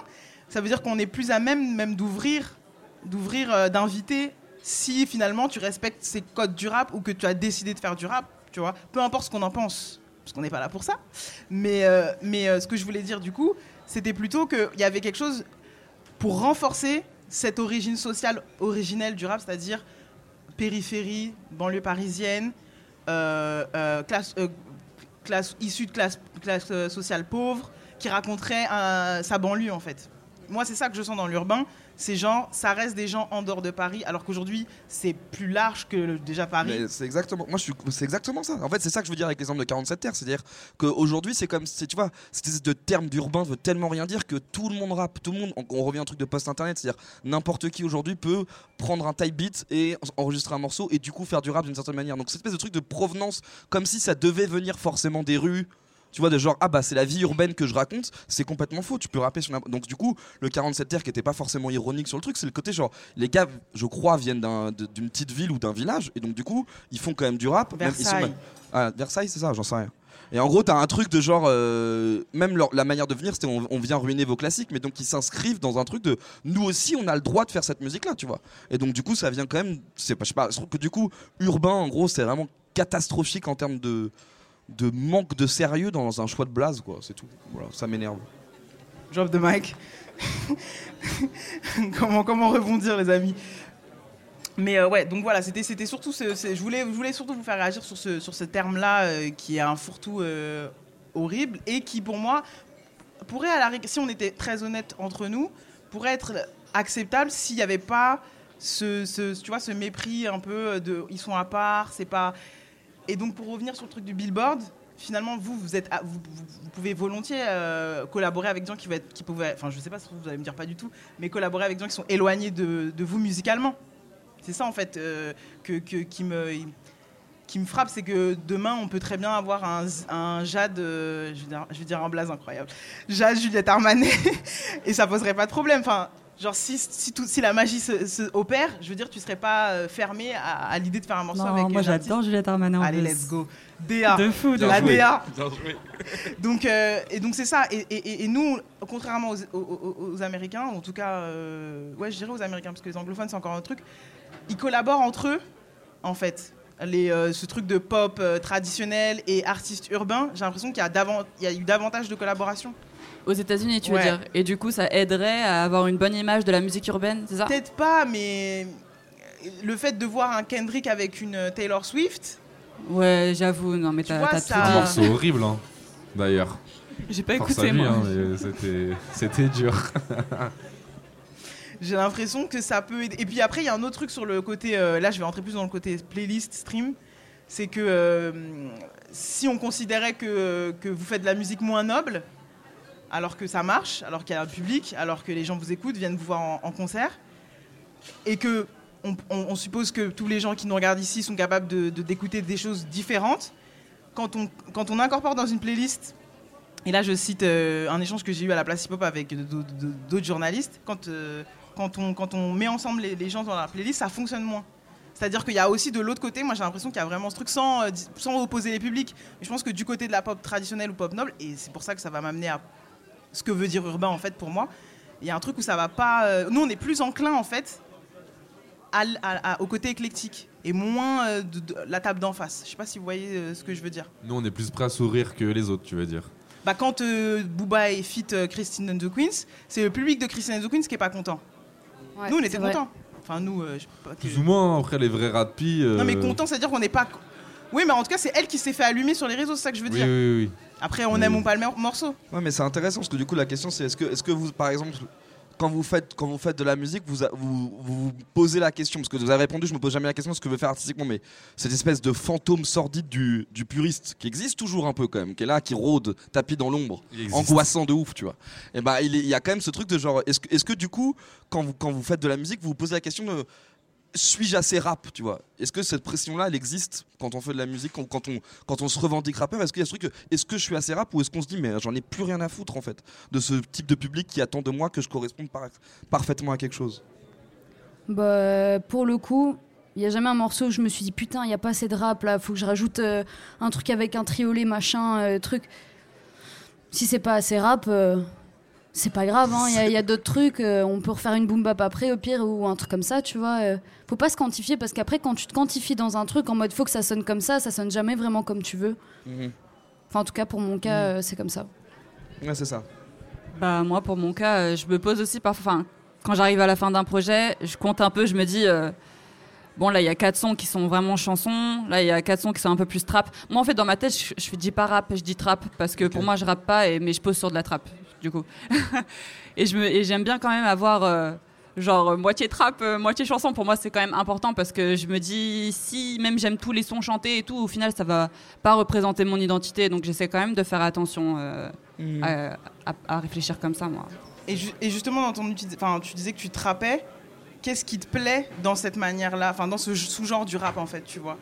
ça veut dire qu'on est plus à même, même d'ouvrir, d'ouvrir, euh, d'inviter, si finalement tu respectes ces codes du rap ou que tu as décidé de faire du rap, tu vois, peu importe ce qu'on en pense, parce qu'on n'est pas là pour ça. Mais, euh, euh, ce que je voulais dire du coup, c'était plutôt qu'il y avait quelque chose pour renforcer cette origine sociale originelle du rap, c'est-à-dire périphérie, banlieue parisienne, classe, classe de classe, classe euh, sociale pauvre, qui raconterait euh, sa banlieue en fait. Moi, c'est ça que je sens dans l'urbain. C'est genre, ça reste des gens en dehors de Paris, alors qu'aujourd'hui, c'est plus large que déjà Paris. C'est exactement, moi je suis, c'est exactement ça. En fait, c'est ça que je veux dire avec l'exemple de 47 terres, c'est-à-dire qu'aujourd'hui c'est comme, c'est, tu vois, cette de terme d'urbain veut tellement rien dire que tout le monde rappe, tout le monde. On, on revient à un truc de post-internet, c'est-à-dire n'importe qui aujourd'hui peut prendre un type beat et en- enregistrer un morceau et du coup faire du rap d'une certaine manière. Donc cette espèce de truc de provenance, comme si ça devait venir forcément des rues. Tu vois, de genre, ah bah c'est la vie urbaine que je raconte, c'est complètement faux, tu peux rapper sur n'importe- Donc du coup, le 47 terres qui était pas forcément ironique sur le truc, c'est le côté genre, les gars, je crois, viennent d'une petite ville ou d'un village, et donc du coup, ils font quand même du rap. même- ils sont Versailles. même- ah, Versailles, c'est ça, j'en sais rien. Et en gros, t'as un truc de genre, euh, même leur- la manière de venir, c'était on, on vient ruiner vos classiques, mais donc ils s'inscrivent dans un truc de nous aussi, on a le droit de faire cette musique-là, tu vois. Et donc du coup, ça vient quand même, c'est pas, je sais pas, je trouve que du coup, urbain, en gros, c'est vraiment catastrophique en termes de de manque de sérieux dans un choix de blase, quoi. C'est tout. Voilà, ça m'énerve. Drop the mic. comment, comment rebondir, les amis? Mais euh, ouais, donc voilà, c'était surtout je, voulais, je voulais surtout vous faire réagir sur ce, sur ce terme-là euh, qui est un fourre-tout euh, horrible et qui, pour moi, pourrait, à la si on était très honnête entre nous, pourrait être acceptable s'il n'y avait pas ce, ce- tu vois, ce mépris un peu de ils sont à part, c'est pas. Et donc, pour revenir sur le truc du billboard, finalement, vous, vous, êtes, vous, vous- pouvez volontiers euh, collaborer avec des gens qui, être, qui pouvaient, enfin, je sais pas vous allez me dire pas du tout, mais collaborer avec des gens qui sont éloignés de, de vous musicalement. C'est ça, en fait, euh, que, que- qui, me, qui me frappe, c'est que demain, on peut très bien avoir un, un Jade, euh, je, vais dire, je vais dire un blaze incroyable, Jade Juliette Armanet, et ça poserait pas de problème. Enfin, genre, si, si, tout- si la magie se, se opère, je veux dire, tu serais pas euh, fermé à, à l'idée de faire un morceau Non, avec moi j'adore Juliette Armanet en Allez, plus. let's go. DA. De fou, de la joué. DA. Donc, euh, et donc c'est ça. Et, et- et- et nous, contrairement aux, aux- aux- aux Américains, en tout cas, euh, ouais, je dirais aux Américains, parce que les anglophones, c'est encore un truc, ils collaborent entre eux, en fait. Les, euh, ce truc de pop euh, traditionnel et artistes urbains, j'ai l'impression qu'il y, a y a eu davantage de collaboration. Aux États-Unis, tu veux Ouais. dire. Et du coup, ça aiderait à avoir une bonne image de la musique urbaine, c'est ça? Peut-être pas, mais le fait de voir un Kendrick avec une Taylor Swift, Ouais, j'avoue, non, mais Tu t'as ça- tout Un Ah. dit. morceau horrible, hein, d'ailleurs. J'ai pas Force écouté, lui, moi. hein, c'était dur. J'ai l'impression que ça peut aider. Et puis après, il y a un autre truc sur le côté. euh, là, je vais rentrer plus dans le côté playlist, stream. C'est que euh, si on considérait que, que vous faites de la musique moins noble, alors que ça marche, alors qu'il y a un public, alors que les gens vous écoutent, viennent vous voir en, concert, et que on, suppose que tous les gens qui nous regardent ici sont capables de, de- d'écouter des choses différentes, quand on, quand on incorpore dans une playlist et là, je cite euh, un échange que j'ai eu à la place hip-hop avec de- de- de- d'autres journalistes. Quand, euh, quand, on, quand on met ensemble les, les gens dans la playlist, ça fonctionne moins. C'est-à-dire qu'il y a aussi de l'autre côté, moi j'ai l'impression qu'il y a vraiment ce truc sans, euh, sans opposer les publics. Mais je pense que du côté de la pop traditionnelle ou pop noble, et c'est pour ça que ça va m'amener à ce que veut dire urbain en fait pour moi, il y a un truc où ça va pas. euh, nous on est plus enclin en fait à l- à- à- au côté éclectique et moins euh, de, de la table d'en face. Je sais pas si vous voyez euh, ce que je veux dire. Nous, on est plus prêts à sourire que les autres, tu veux dire. Bah, quand euh, Booba est fit euh, Christine and the Queens, c'est le public de Christine and the Queens qui est pas content. Ouais, nous, on était contents. Enfin, nous, euh, je sais pas que- Plus ou moins, après, les vrais rats euh, Non, mais content, c'est-à-dire qu'on n'est pas. Oui, mais en tout cas, c'est elle qui s'est fait allumer sur les réseaux, c'est ça que je veux Oui, dire. oui, oui. Après, on aime ou pas le mor- morceau. Ouais, mais c'est intéressant parce que du coup, la question c'est est-ce que, est-ce que vous, par exemple, quand vous faites, quand vous faites de la musique, vous, a- vous, vous vous posez la question parce que vous avez répondu, je me pose jamais la question de ce que veut faire artistiquement, mais cette espèce de fantôme sordide du, du puriste qui existe toujours un peu quand même, qui est là, qui rôde, tapis dans l'ombre, angoissant de ouf, tu vois. Et bah, il, est- il y a quand même ce truc de genre, est-ce que, est-ce que du coup, quand vous, quand vous faites de la musique, vous vous posez la question de suis-je assez rap, tu vois? Est-ce que cette pression-là, elle existe quand on fait de la musique, quand, on, quand on se revendique rappeur? Est-ce qu'il y a ce truc, est-ce que je suis assez rap ou est-ce qu'on se dit, mais j'en ai plus rien à foutre en fait de ce type de public qui attend de moi que je corresponde par- parfaitement à quelque chose? Bah, pour le coup, il y a jamais un morceau où je me suis dit putain, il y a pas assez de rap là, faut que je rajoute euh, un truc avec un triolet machin euh, truc. Si c'est pas assez rap, euh, c'est pas grave, hein, il y a- il y a, d'autres trucs, euh, on peut refaire une boom bap après au pire ou un truc comme ça, tu vois. euh. faut pas se quantifier parce qu'après quand tu te quantifies dans un truc en mode faut que ça sonne comme ça, ça sonne jamais vraiment comme tu veux. Mhm. Enfin en tout cas pour mon cas, euh, c'est comme ça. Ouais, c'est ça. Bah moi pour mon cas, euh, je me pose aussi parfois. Enfin, quand j'arrive à la fin d'un projet, je compte un peu, je me dis. euh, Bon là il y a quatre sons qui sont vraiment chansons, là il y a quatre sons qui sont un peu plus trap. Moi en fait dans ma tête je, je dis pas rap, je dis trap parce que pour moi je rappe pas et mais je pose sur de la trap du coup. et je me et j'aime bien quand même avoir euh, genre euh, moitié trap, euh, moitié chanson. Pour moi c'est quand même important parce que je me dis si même j'aime tous les sons chantés et tout, au final ça va pas représenter mon identité donc j'essaie quand même de faire attention euh, Mhm. à, à- à réfléchir comme ça moi. Et, ju- et justement, dans ton enfin, tu disais que tu trappais. Qu'est-ce qui te plaît dans cette manière-là, enfin dans ce sous-genre du rap en fait, tu vois?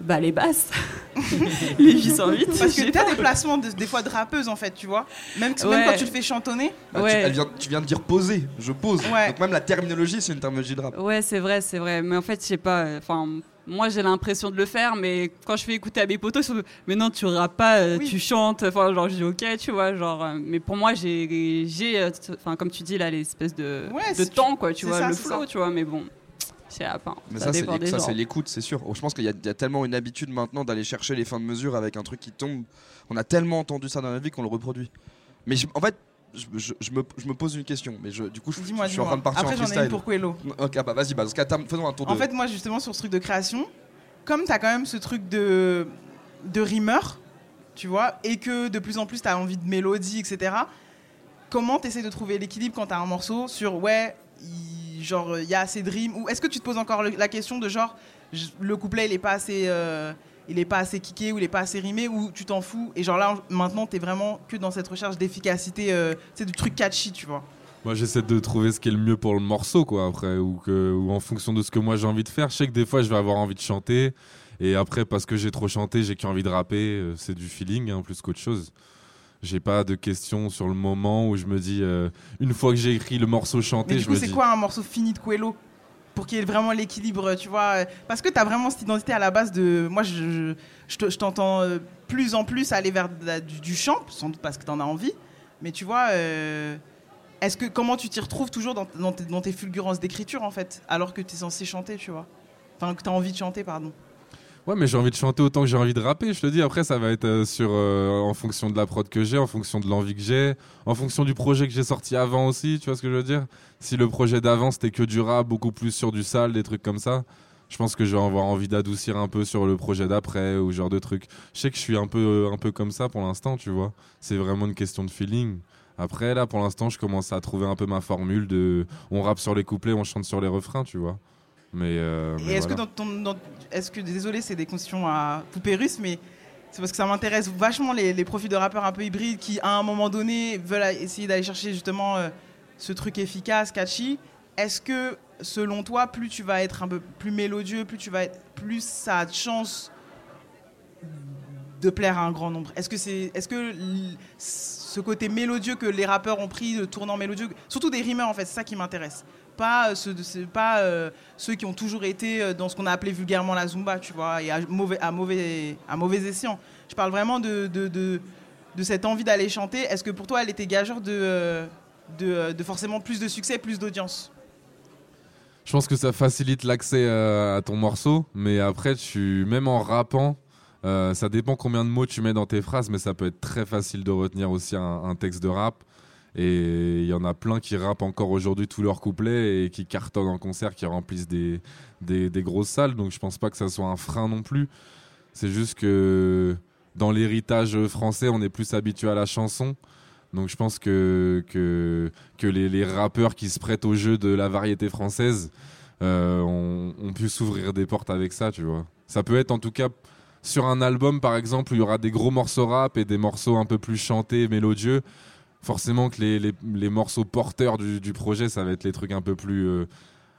Bah les basses, les 808. Parce que t'as des placements de- des fois de rappeuse en fait, tu vois. Même, même Ouais. quand tu le fais chantonner. Bah, tu, Ouais. elle vient- tu viens de dire poser, je pose. Ouais. Donc même la terminologie, c'est une terminologie de rap. Ouais, c'est vrai, c'est vrai. Mais en fait, je sais pas. euh, Enfin, moi, j'ai l'impression de le faire, mais quand je fais écouter à mes potos, sont, mais non, tu rappes pas, euh, Oui. tu chantes. Enfin, genre, je dis ok, tu vois, genre. euh, mais pour moi, j'ai, enfin, comme tu dis là, l'espèce de, Ouais, de temps, quoi, tu vois, ça, le flow, ça. tu vois. Mais bon, pas. Mais ça, ça, c'est l'écoute, c'est sûr. Oh, Je pense qu'il y, a- il y a tellement une habitude maintenant d'aller chercher les fins de mesure avec un truc qui tombe. On a tellement entendu ça dans la vie qu'on le reproduit. Mais je- en fait, je, je- je me, je me pose une question. Mais je- du coup, je, suis en train de partir Après, en j'en ai freestyle. une pour Quello. Ok, bah vas-y, bah, dans ce cas, term- faisons un tour de. En fait, moi, justement, sur ce truc de création, comme tu as quand même ce truc de, de rimeur, tu vois, et que de plus en plus tu as envie de mélodie, etc., comment tu essaies de trouver l'équilibre quand tu as un morceau sur, ouais, il, genre, il y a assez de rimes, ou est-ce que tu te poses encore la question de genre, le couplet, il est pas assez. euh, il est pas assez kické ou il est pas assez rimé ou tu t'en fous et genre là maintenant t'es vraiment que dans cette recherche d'efficacité euh, c'est du truc catchy tu vois Moi, j'essaie de trouver ce qui est le mieux pour le morceau, quoi, après, ou, que, ou en fonction de ce que moi j'ai envie de faire. Je sais que des fois, je vais avoir envie de chanter, et après, parce que j'ai trop chanté, j'ai qu'envie de rapper. euh, C'est du feeling, hein, plus qu'autre chose. J'ai pas de questions sur le moment où je me dis, euh, une fois que j'ai écrit le morceau chanté, Mais du je coup, me c'est quoi un morceau fini de Coelho pour qu'il y ait vraiment l'équilibre, tu vois euh, Parce que tu as vraiment cette identité à la base de. Moi, je, je, je te- je t'entends euh, plus en plus aller vers du, du chant, sans doute parce que tu en as envie. Mais tu vois, euh, est-ce que comment tu t'y retrouves toujours dans, dans tes fulgurances d'écriture, en fait, alors que tu es censé chanter, tu vois? Enfin, que tu as envie de chanter, pardon. Ouais, mais j'ai envie de chanter autant que j'ai envie de rapper. Je te dis, après, ça va être euh, sur, euh, en fonction de la prod que j'ai, en fonction de l'envie que j'ai, en fonction du projet que j'ai sorti avant aussi. Tu vois ce que je veux dire? Si le projet d'avant c'était que du rap, beaucoup plus sur du sale, des trucs comme ça, je pense que je vais avoir envie d'adoucir un peu sur le projet d'après ou genre de trucs. Je sais que je suis un peu, un peu comme ça pour l'instant, tu vois. C'est vraiment une question de feeling. Après, là, pour l'instant, je commence à trouver un peu ma formule de on rappe sur les couplets, on chante sur les refrains, tu vois. Mais, euh, mais est-ce voilà. que dans ton. dans- est-ce que, désolé, c'est des questions à poupée russe, mais c'est parce que ça m'intéresse vachement les, les profils de rappeurs un peu hybrides qui, à un moment donné, veulent essayer d'aller chercher justement euh, ce truc efficace, catchy. Est-ce que, selon toi, plus tu vas être un peu plus mélodieux, plus tu vas être. plus ça a de chance de plaire à un grand nombre? Est-ce que c'est. Est-ce que ce côté mélodieux que les rappeurs ont pris, de tournant mélodieux, surtout des rimeurs en fait, c'est ça qui m'intéresse. Pas, euh, ceux, de- pas euh, ceux qui ont toujours été euh, dans ce qu'on a appelé vulgairement la zumba, tu vois, et à mauvais, à mauvais, à mauvais escient. Je parle vraiment de, de, de, cette envie d'aller chanter. Est-ce que pour toi, elle était gageur de, de, forcément plus de succès, plus d'audience? Je pense que ça facilite l'accès à ton morceau, mais après, tu, même en rappant, ça dépend combien de mots tu mets dans tes phrases, mais ça peut être très facile de retenir aussi un texte de rap. Et il y en a plein qui rappent encore aujourd'hui tous leurs couplets et qui cartonnent en concert, qui remplissent des, des, grosses salles. Donc je pense pas que ça soit un frein non plus. C'est juste que dans l'héritage français, on est plus habitué à la chanson. Donc je pense que, que, que les, les rappeurs qui se prêtent au jeu de la variété française euh, ont, ont pu s'ouvrir des portes avec ça, tu vois. Ça peut être en tout cas sur un album, par exemple, où il y aura des gros morceaux rap et des morceaux un peu plus chantés, mélodieux. Forcément que les, les, les morceaux porteurs du, du projet, ça va être les trucs un peu plus... euh,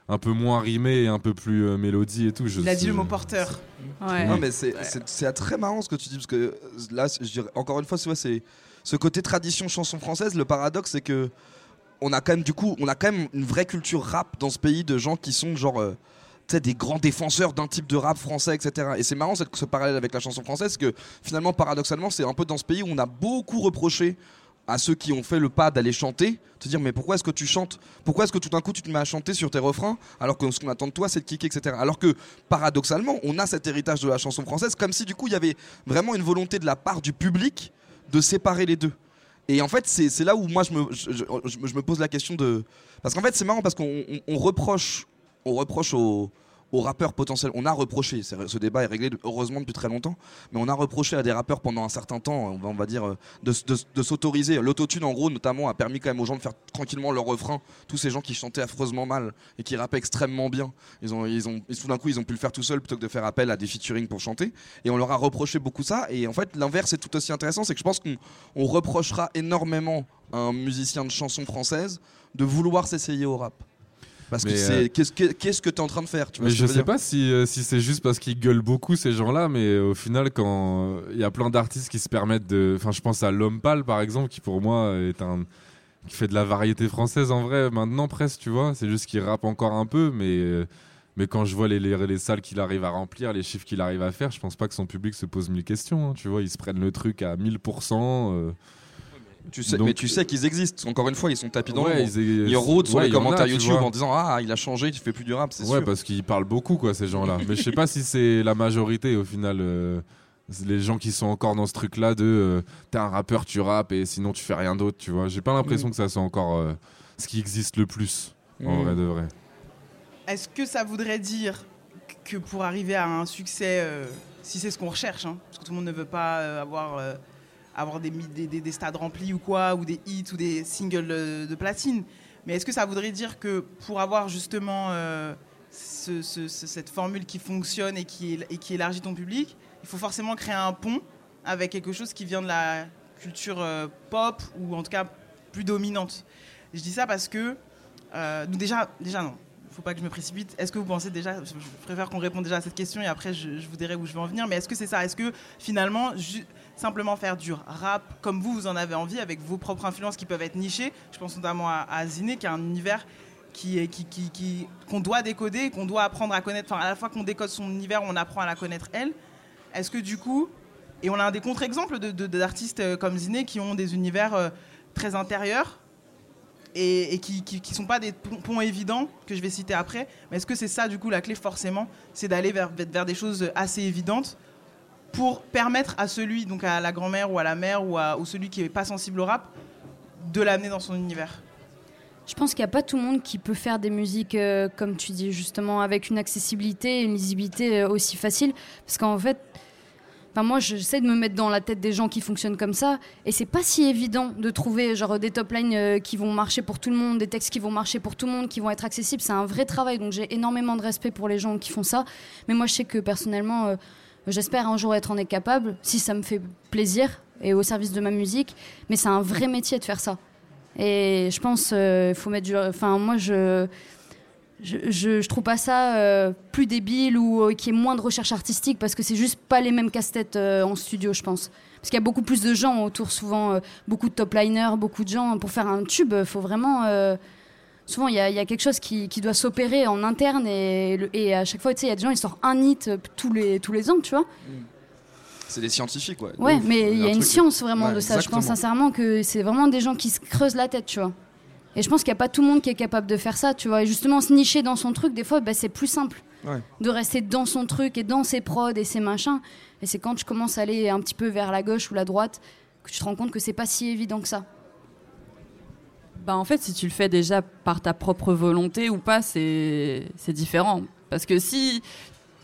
un peu moins rimés et un peu plus euh, mélodie et tout. Je Il a dit le mot porteur. Ouais. Non, mais c'est c'est- c'est très marrant ce que tu dis, parce que euh, là, je dirais, encore une fois, c'est ouais, ce côté tradition chanson française. Le paradoxe, c'est que on a quand même du coup, on a quand même une vraie culture rap dans ce pays de gens qui sont genre euh, tu sais, des grands défenseurs d'un type de rap français, etc. Et c'est marrant cette- ce parallèle avec la chanson française, que finalement, paradoxalement, c'est un peu dans ce pays où on a beaucoup reproché à ceux qui ont fait le pas d'aller chanter, te dire mais pourquoi est-ce que tu chantes? Pourquoi est-ce que tout d'un coup tu te mets à chanter sur tes refrains alors que ce qu'on attend de toi c'est de kicker, etc. Alors que paradoxalement, on a cet héritage de la chanson française comme si du coup il y avait vraiment une volonté de la part du public de séparer les deux. Et en fait, c'est là où moi je me, pose la question de. Parce qu'en fait, c'est marrant parce qu'on on- on reproche, on reproche aux, aux rappeurs potentiels. On a reproché, ce débat est réglé heureusement depuis très longtemps, mais on a reproché à des rappeurs pendant un certain temps, on va, dire, euh, de, de de s'autoriser. L'autotune, en gros, notamment, a permis quand même aux gens de faire tranquillement leur refrain. Tous ces gens qui chantaient affreusement mal et qui rappaient extrêmement bien, ils ont, ils ont, tout d'un coup, ils ont pu le faire tout seuls plutôt que de faire appel à des featuring pour chanter. Et on leur a reproché beaucoup ça. Et en fait, l'inverse est tout aussi intéressant, c'est que je pense qu'on on reprochera énormément à un musicien de chanson française de vouloir s'essayer au rap. Parce que c'est euh, qu'est-ce que tu es en train de faire tu vois Mais je veux sais pas si, euh, si c'est juste parce qu'ils gueulent beaucoup ces gens-là, mais euh, au final, quand il y a plein d'artistes qui se permettent de. Enfin, je pense à L'Homme Pâle par exemple, qui pour moi est un. qui fait de la variété française en vrai maintenant presque, tu vois. C'est juste qu'il rappe encore un peu, mais. euh, mais quand je vois les, les, les salles qu'il arrive à remplir, les chiffres qu'il arrive à faire, je pense pas que son public se pose mille questions. hein, tu vois, ils se prennent le truc à 1000%. euh, Tu sais, Donc- mais tu sais qu'ils existent. Encore une fois, ils sont tapis dans ouais, l'ombre. ils, Ils rôdent sur les a, commentaires tu YouTube vois. en disant Ah, il a changé, il fait plus du rap, c'est Ouais, sûr. parce qu'ils parlent beaucoup, quoi, ces gens-là. Mais je sais pas si c'est la majorité au final. euh, les gens qui sont encore dans ce truc-là de euh, t'es un rappeur, tu rappes et sinon tu fais rien d'autre, tu vois. J'ai pas l'impression que ça soit encore euh, ce qui existe le plus, en Mm. vrai de vrai. Est-ce que ça voudrait dire que pour arriver à un succès, euh, si c'est ce qu'on recherche, hein, parce que tout le monde ne veut pas euh, avoir, euh, avoir des, stades remplis ou quoi, ou des hits ou des singles de, platine, mais est-ce que ça voudrait dire que pour avoir justement euh, ce- ce- ce- cette formule qui fonctionne et qui, élargit ton public, il faut forcément créer un pont avec quelque chose qui vient de la culture euh, pop ou en tout cas plus dominante. Je dis ça parce que, euh, déjà, déjà non, faut pas que je me précipite. Est-ce que vous pensez déjà, je préfère qu'on réponde déjà à cette question et après je, vous dirai où je veux en venir, mais est-ce que c'est ça? Est-ce que finalement, simplement faire du rap comme vous, vous en avez envie, avec vos propres influences qui peuvent être nichées, je pense notamment à, à Ziné, qui a un univers qu'on doit décoder, qu'on doit apprendre à connaître, enfin à la fois qu'on décode son univers, on apprend à la connaître elle. Est-ce que du coup, et on a des contre-exemples de, d'artistes euh, comme Ziné qui ont des univers euh, très intérieurs, et, qui, qui sont pas des ponts évidents que je vais citer après. Mais est-ce que c'est ça, du coup, la clé forcément C'est d'aller vers, vers des choses assez évidentes pour permettre à celui, donc à la grand-mère ou à la mère ou, à, celui qui n'est pas sensible au rap, de l'amener dans son univers Je pense qu'il n'y a pas tout le monde qui peut faire des musiques, euh, comme tu dis, justement, avec une accessibilité et une lisibilité euh, aussi facile. Parce qu'en fait, enfin, moi, j'essaie de me mettre dans la tête des gens qui fonctionnent comme ça. Et c'est pas si évident de trouver genre, des top lines euh, qui vont marcher pour tout le monde, des textes qui vont marcher pour tout le monde, qui vont être accessibles. C'est un vrai travail. Donc j'ai énormément de respect pour les gens qui font ça. Mais moi, je sais que personnellement, j'espère un jour être en être capable, si ça me fait plaisir et au service de ma musique. Mais c'est un vrai métier de faire ça. Et je pense il faut mettre du. Enfin, moi, je. Je, trouve pas ça euh, plus débile ou euh, qu'il y ait moins de recherche artistique parce que c'est juste pas les mêmes casse-têtes euh, en studio, je pense. Parce qu'il y a beaucoup plus de gens autour, souvent, euh, beaucoup de top liners, beaucoup de gens. Pour faire un tube, il faut vraiment. Souvent, il y, a- il y a quelque chose qui, qui doit s'opérer en interne et, le- et à chaque fois, tu sais, il y a des gens, ils sortent un hit euh, tous les, tous les ans, tu vois. C'est des scientifiques, ouais. Ouais, mais il y a un une science vraiment Ouais, de ça. Je pense sincèrement que c'est vraiment des gens qui se creusent la tête, tu vois. Et je pense qu'il n'y a pas tout le monde qui est capable de faire ça, tu vois. Et justement, se nicher dans son truc, des fois, bah, c'est plus simple Ouais. de rester dans son truc et dans ses prods et ses machins. Et c'est quand tu commences à aller un petit peu vers la gauche ou la droite que tu te rends compte que c'est pas si évident que ça. Bah en fait, si tu le fais déjà par ta propre volonté ou pas, c'est différent. Parce que si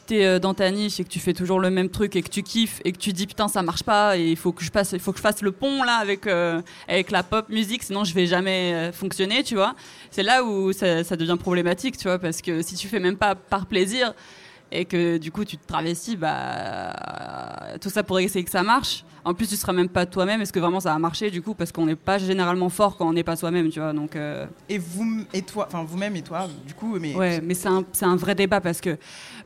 tu es dans ta niche et que tu fais toujours le même truc et que tu kiffes et que tu dis putain ça marche pas et il faut que je passe, il faut que je fasse le pont là avec euh, avec la pop musique, sinon je vais jamais euh, fonctionner, tu vois. C'est là où ça, ça devient problématique, tu vois, parce que si tu fais même pas par plaisir et que du coup tu te travestis, bah tout ça pour essayer que ça marche. En plus, tu seras même pas toi-même. Est-ce que vraiment ça va marcher du coup? Parce qu'on n'est pas généralement fort quand on n'est pas soi-même, tu vois. Donc euh, Et vous et toi, enfin vous-même et toi, du coup, mais ouais, mais c'est un, c'est un vrai débat parce que,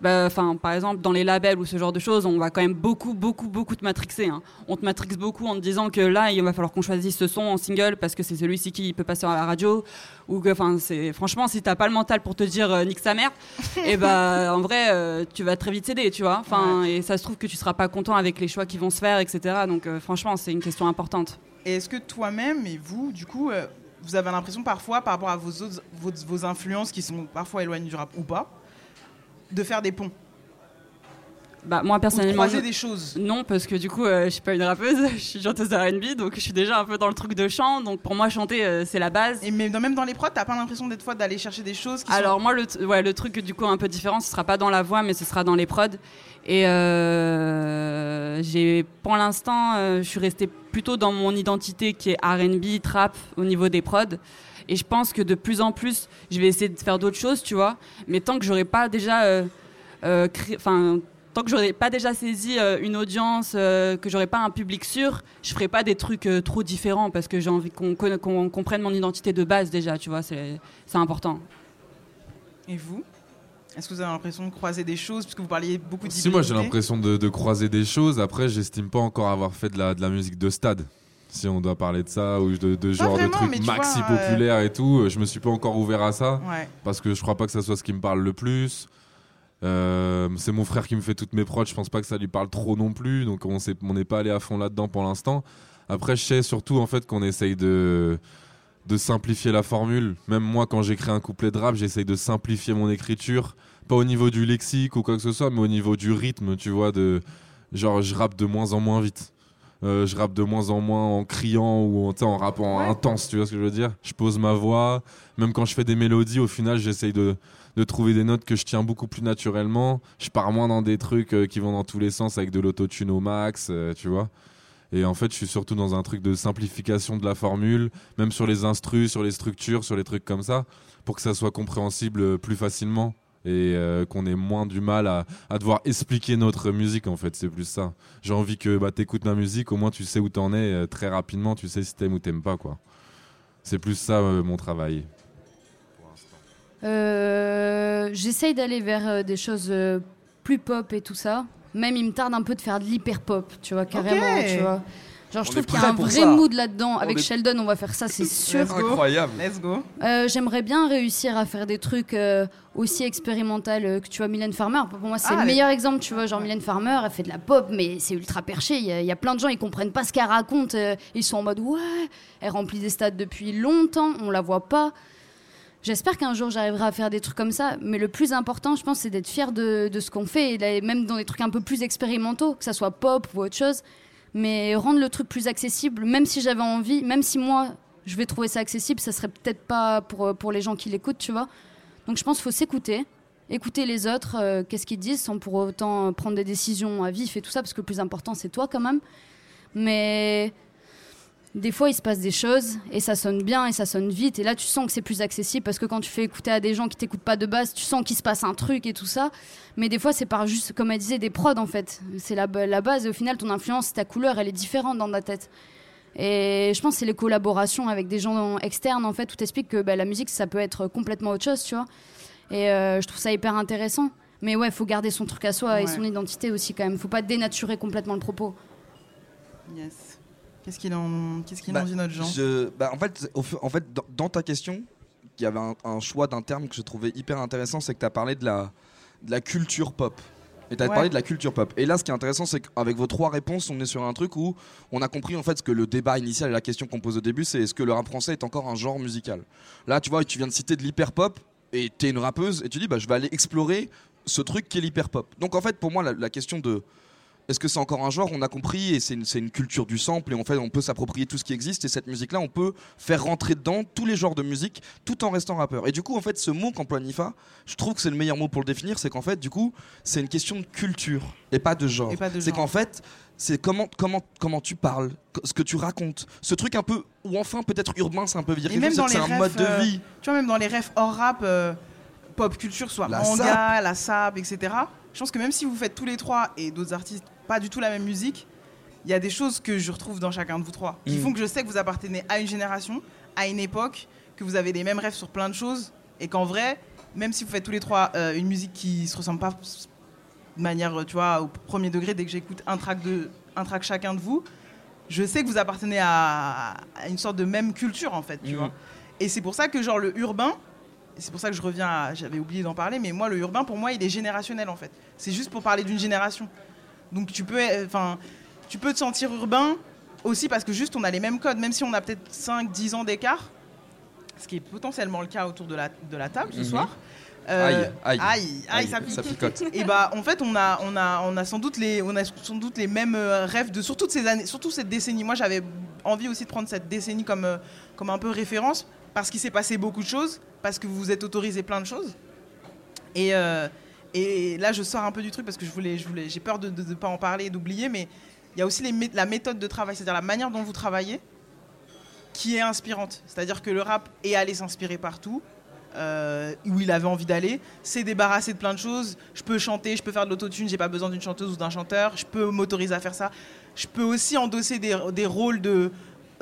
bah, enfin, par exemple, dans les labels ou ce genre de choses, on va quand même beaucoup, beaucoup, beaucoup te matrixer. hein. On te matrixe beaucoup en te disant que là, il va falloir qu'on choisisse ce son en single parce que c'est celui-ci qui peut passer à la radio. Ou que, enfin, c'est franchement, si t'as pas le mental pour te dire euh, nique sa mère, et bah, en vrai, euh, tu vas très vite céder, tu vois. Enfin, et ça se trouve que tu seras pas content avec les choix qui vont se faire, etc. Donc, euh, franchement, c'est une question importante. Et est-ce que toi-même et vous, du coup, euh, vous avez l'impression parfois, par rapport à vos, autres, vos, vos influences qui sont parfois éloignées du rap ou pas, de faire des ponts Bah, moi ou de personnellement, croiser je- des choses Non, parce que du coup, euh, je suis pas une rappeuse, je suis chanteuse R&B, donc je suis déjà un peu dans le truc de chant. Donc pour moi, chanter, euh, c'est la base. Et même dans, même dans les prods, t'as pas l'impression des fois d'aller chercher des choses qui Alors moi, le, t- ouais, le truc du coup un peu différent, ce sera pas dans la voix, mais ce sera dans les prods. Et euh, j'ai, pour l'instant, euh, je suis restée plutôt dans mon identité qui est R&B, trap au niveau des prods. Et je pense que de plus en plus, je vais essayer de faire d'autres choses, tu vois. Mais tant que j'aurais pas déjà, euh, euh, cré- enfin, tant que j'aurais pas déjà saisi euh, une audience, euh, que j'aurais pas un public sûr, je ferai pas des trucs euh, trop différents parce que j'ai envie qu'on comprenne mon identité de base déjà, tu vois. C'est important. Et vous? Est-ce que vous avez l'impression de croiser des choses? Puisque vous parliez beaucoup de Si moi j'ai l'impression de, de croiser des choses, après j'estime pas encore avoir fait de la, de la musique de stade. Si on doit parler de ça, ou de, de genre vraiment, de trucs maxi vois, euh, populaires et tout, euh, je me suis pas encore ouvert à ça. Ouais. parce que je crois pas que ça soit ce qui me parle le plus. Euh, c'est mon frère qui me fait toutes mes prods, je pense pas que ça lui parle trop non plus, donc on n'est pas allé à fond là-dedans pour l'instant. Après, je sais surtout en fait qu'on essaye de de simplifier la formule. Même moi, quand j'écris un couplet de rap, j'essaye de simplifier mon écriture, pas au niveau du lexique ou quoi que ce soit, mais au niveau du rythme, tu vois, de genre je rappe de moins en moins vite. Euh, je rappe de moins en moins en criant ou en, en rappant Ouais. intense, tu vois ce que je veux dire? Je pose ma voix, même quand je fais des mélodies, au final, j'essaye de, de trouver des notes que je tiens beaucoup plus naturellement. Je pars moins dans des trucs euh, qui vont dans tous les sens avec de l'autotune au max, euh, tu vois. Et en fait, je suis surtout dans un truc de simplification de la formule, même sur les instrus, sur les structures, sur les trucs comme ça, pour que ça soit compréhensible plus facilement et euh, qu'on ait moins du mal à, à devoir expliquer notre musique en fait. C'est plus ça. J'ai envie que bah, t'écoutes ma musique au moins tu sais où t'en es euh, très rapidement tu sais si t'aimes ou t'aimes pas quoi. C'est plus ça euh, mon travail. Euh, J'essaye d'aller vers euh, des choses euh, plus pop et tout ça. Même il me tarde un peu de faire de l'hyper pop, tu vois, carrément, tu vois. Genre, je On trouve qu'il y a un vrai ça. mood là-dedans. Avec est- Sheldon, on va faire ça, c'est sûr. Let's go. Incroyable. Let's go. Euh, J'aimerais bien réussir à faire des trucs euh, aussi expérimentaux euh, que tu vois Mylène Farmer. Pour moi, c'est Ah, le meilleur exemple. Tu vois, genre Mylène Farmer, elle fait de la pop, mais c'est ultra perché. Il y, a- il y a plein de gens, ils comprennent pas ce qu'elle raconte. euh, ils sont en mode ouais, elle remplit des stades depuis longtemps, on la voit pas. J'espère qu'un jour j'arriverai à faire des trucs comme ça, mais le plus important, je pense, c'est d'être fier de, de ce qu'on fait, et même dans des trucs un peu plus expérimentaux, que ça soit pop ou autre chose, mais rendre le truc plus accessible, même si j'avais envie, même si moi je vais trouver ça accessible, ça serait peut-être pas pour, euh, pour les gens qui l'écoutent, tu vois. Donc je pense qu'il faut s'écouter, écouter les autres, euh, qu'est-ce qu'ils disent, sans pour autant euh, prendre des décisions à vif et tout ça, parce que le plus important c'est toi quand même. Mais des fois, il se passe des choses et ça sonne bien et ça sonne vite. Et là, tu sens que c'est plus accessible parce que quand tu fais écouter à des gens qui t'écoutent pas de base, tu sens qu'il se passe un truc et tout ça. Mais des fois, c'est par juste, comme elle disait, des prods en fait. C'est la, la base et au final, ton influence, ta couleur, elle est différente dans ta tête. Et je pense que c'est les collaborations avec des gens externes en fait où t'expliques que bah, la musique, ça peut être complètement autre chose, tu vois. Et euh, je trouve ça hyper intéressant. Mais ouais, faut garder son truc à soi et son identité aussi quand même. Faut pas dénaturer complètement le propos. Yes. Qu'est-ce qu'il en, qu'est-ce qu'il Bah, en dit notre Jean Je- bah, en fait, au en fait dans, dans ta question, il y avait un, un choix d'un terme que je trouvais hyper intéressant, c'est que tu as parlé de la, de la culture pop. Et tu as Ouais. parlé de la culture pop. Et là, ce qui est intéressant, c'est qu'avec vos trois réponses, on est sur un truc où on a compris en fait ce que le débat initial et la question qu'on pose au début, c'est est-ce que le rap français est encore un genre musical? Là, tu vois, tu viens de citer de l'hyper pop et tu es une rappeuse et tu dis, bah, je vais aller explorer ce truc qui est l'hyper pop. Donc en fait, pour moi, la, la question de est-ce que c'est encore un genre? On a compris et c'est une, culture du sample et en fait on peut s'approprier tout ce qui existe et cette musique-là on peut faire rentrer dedans tous les genres de musique tout en restant rappeur. Et du coup en fait ce mot qu'emploie Nifa, je trouve que c'est le meilleur mot pour le définir, c'est qu'en fait du coup c'est une question de culture et pas de genre. De C'est qu'en fait c'est comment, comment, comment tu parles, ce que tu racontes, ce truc un peu ou enfin peut-être urbain c'est un peu viril, c'est un mode refs, euh, de vie. Tu vois, même dans les refs hors rap, euh, pop culture, soit La manga, la sap, etc. je pense que même si vous faites tous les trois et d'autres artistes pas du tout la même musique, il y a des choses que je retrouve dans chacun de vous trois qui Mm. font que je sais que vous appartenez à une génération, à une époque, que vous avez les mêmes rêves sur plein de choses et qu'en vrai, même si vous faites tous les trois euh, une musique qui se ressemble pas de manière, tu vois, au premier degré, dès que j'écoute un track de un track chacun de vous, je sais que vous appartenez à, à une sorte de même culture en fait, tu Mhm. vois. Et c'est pour ça que genre le urbain, c'est pour ça que je reviens à, j'avais oublié d'en parler, mais moi le urbain pour moi il est générationnel en fait. C'est juste pour parler d'une génération. Donc tu peux, euh, enfin, tu peux te sentir urbain aussi parce que juste on a les mêmes codes, même si on a peut-être 5-10 ans d'écart, ce qui est potentiellement le cas autour de la, de la table ce Mhm. soir. Euh, Aïe, aïe, aïe, aïe, ça pique. ça picote. Et bah en fait on a on a on a sans doute les on a sans doute les mêmes euh, rêves de surtout ces années surtout cette décennie. Moi j'avais envie aussi de prendre cette décennie comme comme un peu référence parce qu'il s'est passé beaucoup de choses parce que vous vous êtes autorisé plein de choses. Et euh, et là je sors un peu du truc parce que je voulais j'ai peur de ne pas en parler et d'oublier mais il y a aussi la méthode de travail c'est-à-dire la manière dont vous travaillez qui est inspirante. C'est-à-dire que le rap est allé s'inspirer partout euh, où il avait envie d'aller, s'est débarrassé de plein de choses. Je peux chanter, je peux faire de l'autotune, j'ai pas besoin d'une chanteuse ou d'un chanteur, je peux m'autoriser à faire ça. Je peux aussi endosser des, des rôles de,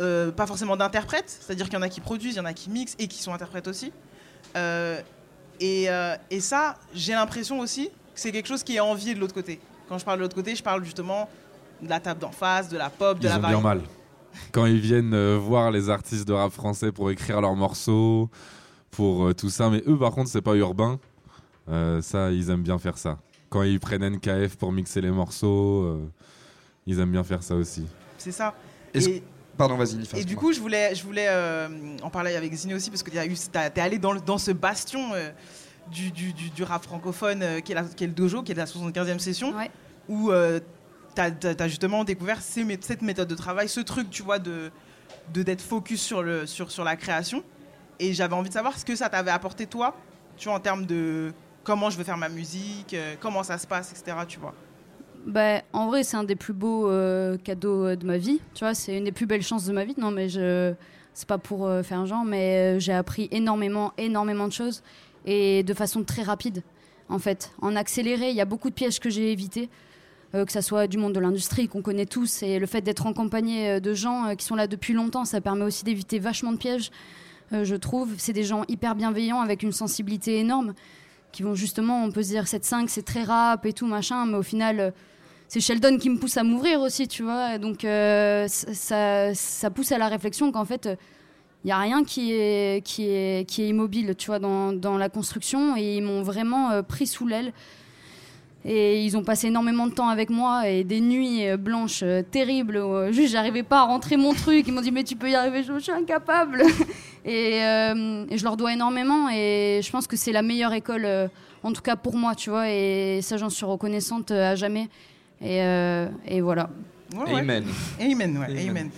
euh, pas forcément d'interprète, c'est-à-dire qu'il y en a qui produisent, il y en a qui mixent et qui sont interprètes aussi. Euh, et, euh, et ça, j'ai l'impression aussi que c'est quelque chose qui est envié de l'autre côté. Quand je parle de l'autre côté, je parle justement de la table d'en face, de la pop, de Ils la ont bien mal. Quand ils viennent euh, voir les artistes de rap français pour écrire leurs morceaux, pour euh, tout ça. Mais eux, par contre, c'est pas urbain. Euh, ça, ils aiment bien faire ça. Quand ils prennent NKF pour mixer les morceaux, euh, ils aiment bien faire ça aussi. C'est ça. Et- Pardon, vas-y, Nifa. Et du coup, je voulais, je voulais euh, en parler avec Zine aussi parce que tu es allé dans, le- dans ce bastion euh, du, du- du- du rap francophone euh, qui, est la- qui est le dojo, qui est la 75e session, Ouais. où tu as, justement découvert ces cette méthode de travail, ce truc, tu vois, de de- d'être focus sur, le, sur, sur la création. Et j'avais envie de savoir ce que ça t'avait apporté, toi, tu vois, en termes de comment je veux faire ma musique, euh, comment ça se passe, etc. Tu vois. Bah, en vrai, c'est un des plus beaux euh, cadeaux euh, de ma vie. Tu vois, c'est une des plus belles chances de ma vie. Non, mais je, c'est pas pour euh, faire un genre, mais j'ai appris énormément, énormément de choses et de façon très rapide. En fait, en accéléré, il y a beaucoup de pièges que j'ai évités, que ça soit du monde de l'industrie qu'on connaît tous, et le fait d'être euh, de gens qui sont là depuis longtemps, ça permet aussi d'éviter vachement de pièges. je trouve, c'est des gens hyper bienveillants avec une sensibilité énorme qui vont justement, on peut se dire 7-5, c'est très rap et tout machin, mais au final, c'est Sheldon qui me pousse à m'ouvrir aussi, tu vois. Donc euh, ça- pousse à la réflexion qu'en fait, il n'y a rien qui est, immobile, tu vois, dans, la construction. Et ils m'ont vraiment euh, pris sous l'aile. Et ils ont passé énormément de temps avec moi et des nuits euh, blanches euh, terribles. où, euh, juste, j'arrivais pas à rentrer mon truc. Ils m'ont dit, mais tu peux y arriver, je, suis incapable. et, euh, je leur dois énormément. Et je pense que c'est la meilleure école, euh, en tout cas pour moi, tu vois. Et ça, j'en suis reconnaissante euh, à jamais. Et, euh, et voilà. Ouais, ouais. Amen. Amen, ouais, Amen. amen.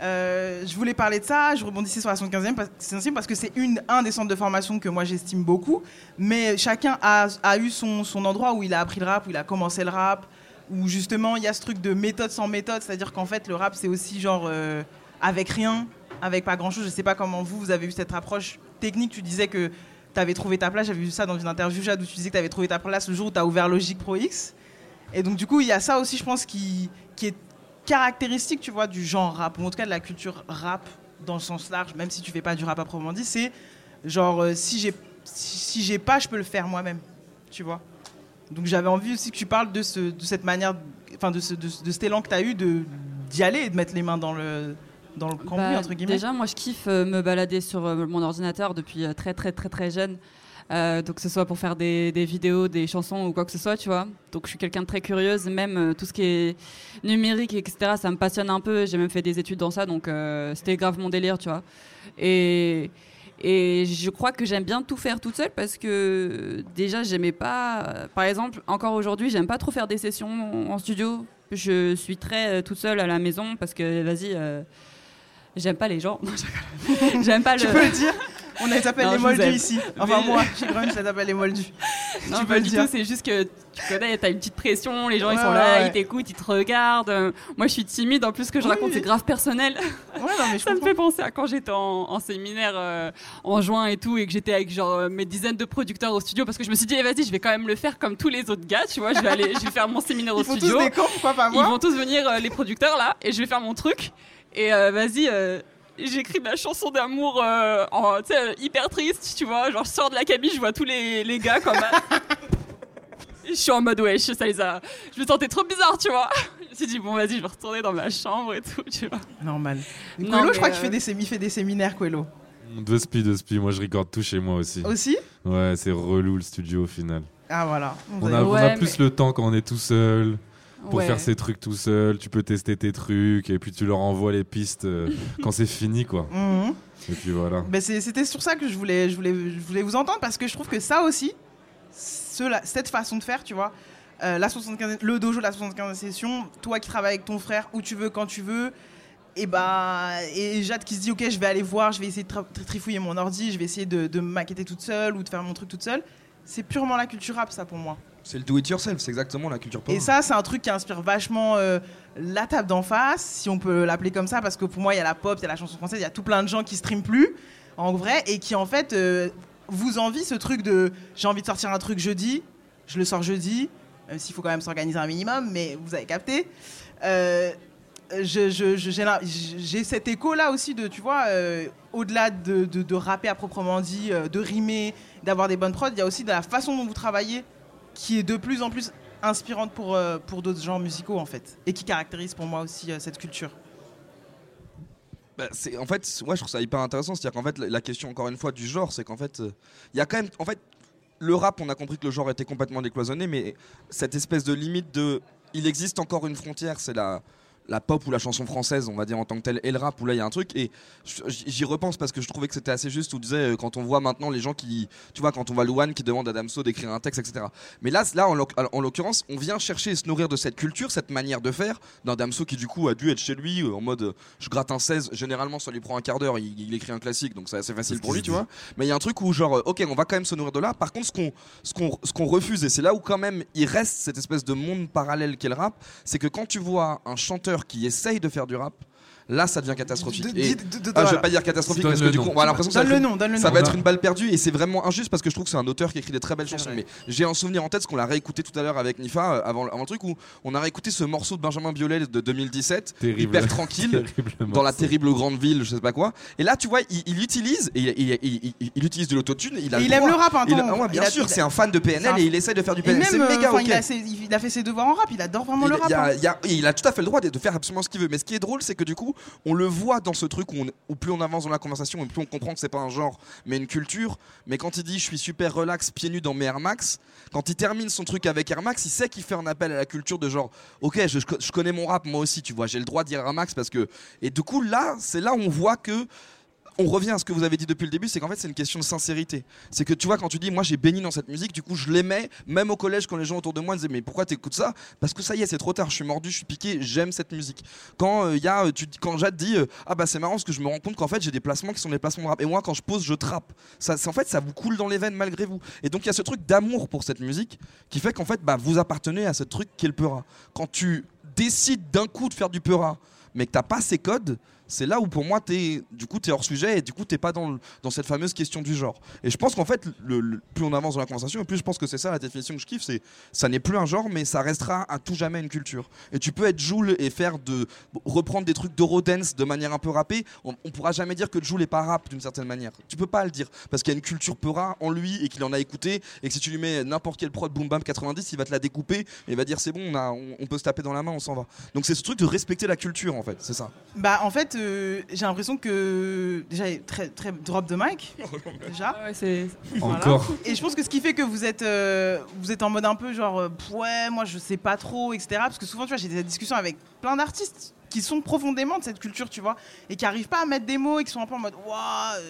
Euh, je voulais parler de ça, je rebondissais sur la 75e parce, 75e parce que c'est une, un des centres de formation que moi j'estime beaucoup, mais chacun a, a eu son, son endroit où il a appris le rap, où il a commencé le rap, où justement il y a ce truc de méthode sans méthode, c'est-à-dire qu'en fait le rap c'est aussi genre euh, avec rien, avec pas grand-chose, je sais pas comment vous, vous avez eu cette approche technique, tu disais que tu avais trouvé ta place, j'avais vu ça dans une interview Jade où tu disais que tu avais trouvé ta place le jour où tu as ouvert Logic Pro X, et donc du coup il y a ça aussi je pense qui, qui est caractéristique, tu vois, du genre rap, ou en tout cas de la culture rap dans le sens large, même si tu fais pas du rap à proprement dit, c'est genre euh, si j'ai si, si j'ai pas, je peux le faire moi-même, tu vois. Donc j'avais envie aussi que tu parles de, ce, de cette manière, enfin de, ce, de, de cet élan que tu as eu d'y aller et de mettre les mains dans le dans le cambouis Bah, entre guillemets. Déjà, moi, je kiffe euh, me balader sur euh, mon ordinateur depuis euh, très, très, très, très jeune. Euh, donc, que ce soit pour faire des, des vidéos, des chansons ou quoi que ce soit, tu vois. Donc, je suis quelqu'un de très curieuse. Même euh, tout ce qui est numérique, etc., ça me passionne un peu. J'ai même fait des études dans ça. Donc, euh, c'était grave mon délire, tu vois. Et. Et je crois que j'aime bien tout faire toute seule parce que déjà j'aimais pas. Par exemple, encore aujourd'hui, j'aime pas trop faire des sessions en studio. Je suis très toute seule à la maison parce que vas-y, euh, j'aime pas les gens. J'aime pas le. tu peux le dire? On les appelle Non, les moldus ici. Enfin, Mais- moi, chez Grunge, ça s'appelle les moldus. Non, Tu pas peux le du dire. tout, c'est juste que tu connais, t'as une petite pression, les gens ils sont là, ouais. ils t'écoutent, ils te regardent. Moi je suis timide, en plus ce que je Oui, raconte oui. c'est grave personnel. Ouais, non, mais je Ça me fait penser à quand j'étais en, en séminaire euh, en juin et tout, et que j'étais avec genre euh, mes dizaines de producteurs au studio, parce que je me suis dit, eh, vas-y, je vais quand même le faire comme tous les autres gars, tu vois, je vais aller, je vais faire mon séminaire au Ils font tous studio. des camps, pas Ils moi vont tous venir, euh, les producteurs là, et je vais faire mon truc. Et euh, vas-y, j'écris de la chanson d'amour euh, en, tu sais, euh, hyper triste, tu vois. Genre, je sors de la cabine, je vois tous les, les gars comme. je suis en mode wesh, ça les a. Je me sentais trop bizarre, tu vois. Je me suis dit, bon, vas-y, je vais retourner dans ma chambre et tout, tu vois. Normal. Non, Quello, mais, je crois qu'il euh, fait des, sé- il fait des séminaires, Quello. De spi, de spi. Moi, je recorde tout chez moi aussi. Aussi? Ouais, c'est relou le studio au final. Ah, voilà. On a, on a Ouais, plus le temps quand on est tout seul pour Ouais. faire ses trucs tout seul. Tu peux tester tes trucs et puis tu leur envoies les pistes euh, quand c'est fini, quoi. Mhm. Et puis voilà. C'est- C'était sur ça que je voulais, je, voulais, je voulais vous entendre parce que je trouve que ça aussi, cela- cette façon de faire, tu vois, euh, la 75, le dojo, la 75 session, toi qui travailles avec ton frère où tu veux, quand tu veux, et bah, et Jade qui se dit, ok, je vais aller voir, je vais essayer de tri- trifouiller mon ordi, je vais essayer de, de me maqueter toute seule ou de faire mon truc toute seule. C'est purement la culture rap, ça pour moi. C'est le do it yourself, c'est exactement la culture pop. Et ça, c'est un truc qui inspire vachement euh, la table d'en face, si on peut l'appeler comme ça, parce que pour moi, il y a la pop, il y a la chanson française, il y a tout plein de gens qui streament plus, en vrai, et qui en fait euh, vous envient ce truc de j'ai envie de sortir un truc jeudi, je le sors jeudi, même s'il faut quand même s'organiser un minimum, mais vous avez capté. Euh, je- je- j'ai j'ai cet écho là aussi de tu vois euh, au-delà de, de- de rapper à proprement dit euh, de rimer d'avoir des bonnes prods il y a aussi de la façon dont vous travaillez qui est de plus en plus inspirante pour, euh, pour d'autres genres musicaux en fait et qui caractérise pour moi aussi euh, cette culture. Bah, en fait ouais je trouve ça hyper intéressant c'est à dire qu'en fait la, la question encore une fois du genre c'est qu'en fait euh, il y a quand même en fait le rap on a compris que le genre était complètement décloisonné mais cette espèce de limite de il existe encore une frontière c'est la la pop ou la chanson française, on va dire en tant que telle, et le rap où là il y a un truc. Et j'y repense parce que je trouvais que c'était assez juste où disait euh, quand on voit maintenant les gens qui, tu vois, quand on voit Louane qui demande à Damso d'écrire un texte, etc. Mais là, là en, l'oc- en l'occurrence, on vient chercher et se nourrir de cette culture, cette manière de faire, d'un Damso qui du coup a dû être chez lui euh, en mode euh, je gratte un 16, généralement ça lui prend un quart d'heure, il, il écrit un classique donc c'est assez facile pour lui, tu vois. Mais il y a un truc où genre, ok, on va quand même se nourrir de là. Par contre, ce qu'on ce qu'on ce qu'on refuse, et c'est là où quand même il reste cette espèce de monde parallèle qu'est le rap, c'est que quand tu vois un chanteur qui essaye de faire du rap, là ça devient catastrophique. De- Et- de- de- de- ah, je vais pas dire catastrophique parce que du coup on a l'impression que ça va le être- nom, donne le ça nom. va être une balle perdue et c'est vraiment injuste parce que je trouve que c'est un auteur qui écrit des très belles chansons. vrai. Mais j'ai un souvenir en tête, ce qu'on l'a réécouté tout à l'heure avec Nifa euh, avant, avant le truc où on a réécouté ce morceau de Benjamin Biolay de 2017, Terrible. hyper tranquille. Dans la terrible grande ville, je sais pas quoi. Et là, tu vois, il, il utilise, et il, il- il- il- il utilise de l'autotune. Il, a le aime le rap, hein, ah ouais, bien sûr, c'est un fan de PNL et il essaie de faire du PNL. C'est euh, méga ok. il, a fait ses devoirs en rap, il adore vraiment le rap. il a, hein. il a- tout à fait le droit de faire absolument ce qu'il veut. Mais ce qui est drôle, c'est que du coup, on le voit dans ce truc où, plus on avance dans la conversation, et plus on comprend que c'est pas un genre, mais une culture. Mais quand il dit je suis super relax, pieds nus dans mes Air Max, quand il termine son truc avec Air Max, il sait qu'il fait un appel à la culture de genre, ok, je, je connais mon rap moi aussi, tu vois, j'ai le droit de dire Air Max parce que. Et du coup, là, c'est là où on voit que on revient à ce que vous avez dit depuis le début, c'est qu'en fait c'est une question de sincérité. C'est que tu vois quand tu dis moi j'ai béni dans cette musique, du coup je l'aimais, même au collège quand les gens autour de moi disaient mais pourquoi t'écoutes ça? Parce que ça y est c'est trop tard, je suis mordu, je suis piqué, j'aime cette musique. Quand il y a, euh, tu, quand Jade dit euh, ah bah c'est marrant parce que je me rends compte qu'en fait j'ai des placements qui sont des placements de rap et moi quand je pose je trappe. Ça, en fait ça vous coule dans les veines malgré vous. Et donc il y a ce truc d'amour pour cette musique qui fait qu'en fait bah vous appartenez à ce truc qu'est le peura. Quand tu décides d'un coup de faire du peura mais que t'as pas ces codes, c'est là où pour moi t'es du coup hors sujet et du coup t'es pas dans, dans cette fameuse question du genre. Et je pense qu'en fait le, plus on avance dans la conversation et plus je pense que c'est ça la définition que je kiffe, c'est ça n'est plus un genre mais ça restera à tout jamais une culture. Et tu peux être Joule et faire de reprendre des trucs d'Eurodance de manière un peu rappée, on, on pourra jamais dire que Joule est pas rap d'une certaine manière. Tu peux pas le dire parce qu'il y a une culture peura en lui et qu'il en a écouté et que si tu lui mets n'importe quel prod boom bam 90, il va te la découper et il va dire c'est bon, on, on, on peut se taper dans la main, on s'en va. Donc c'est ce truc de respecter la culture en fait, c'est ça. Bah en fait, euh, j'ai l'impression que déjà très très drop de mic déjà. Ah ouais, c'est. Encore. Et je pense que ce qui fait que vous êtes euh, vous êtes en mode un peu genre euh, ouais moi je sais pas trop etc. Parce que souvent tu vois j'ai des discussions avec plein d'artistes qui sont profondément de cette culture tu vois et qui arrivent pas à mettre des mots et qui sont un peu en mode waouh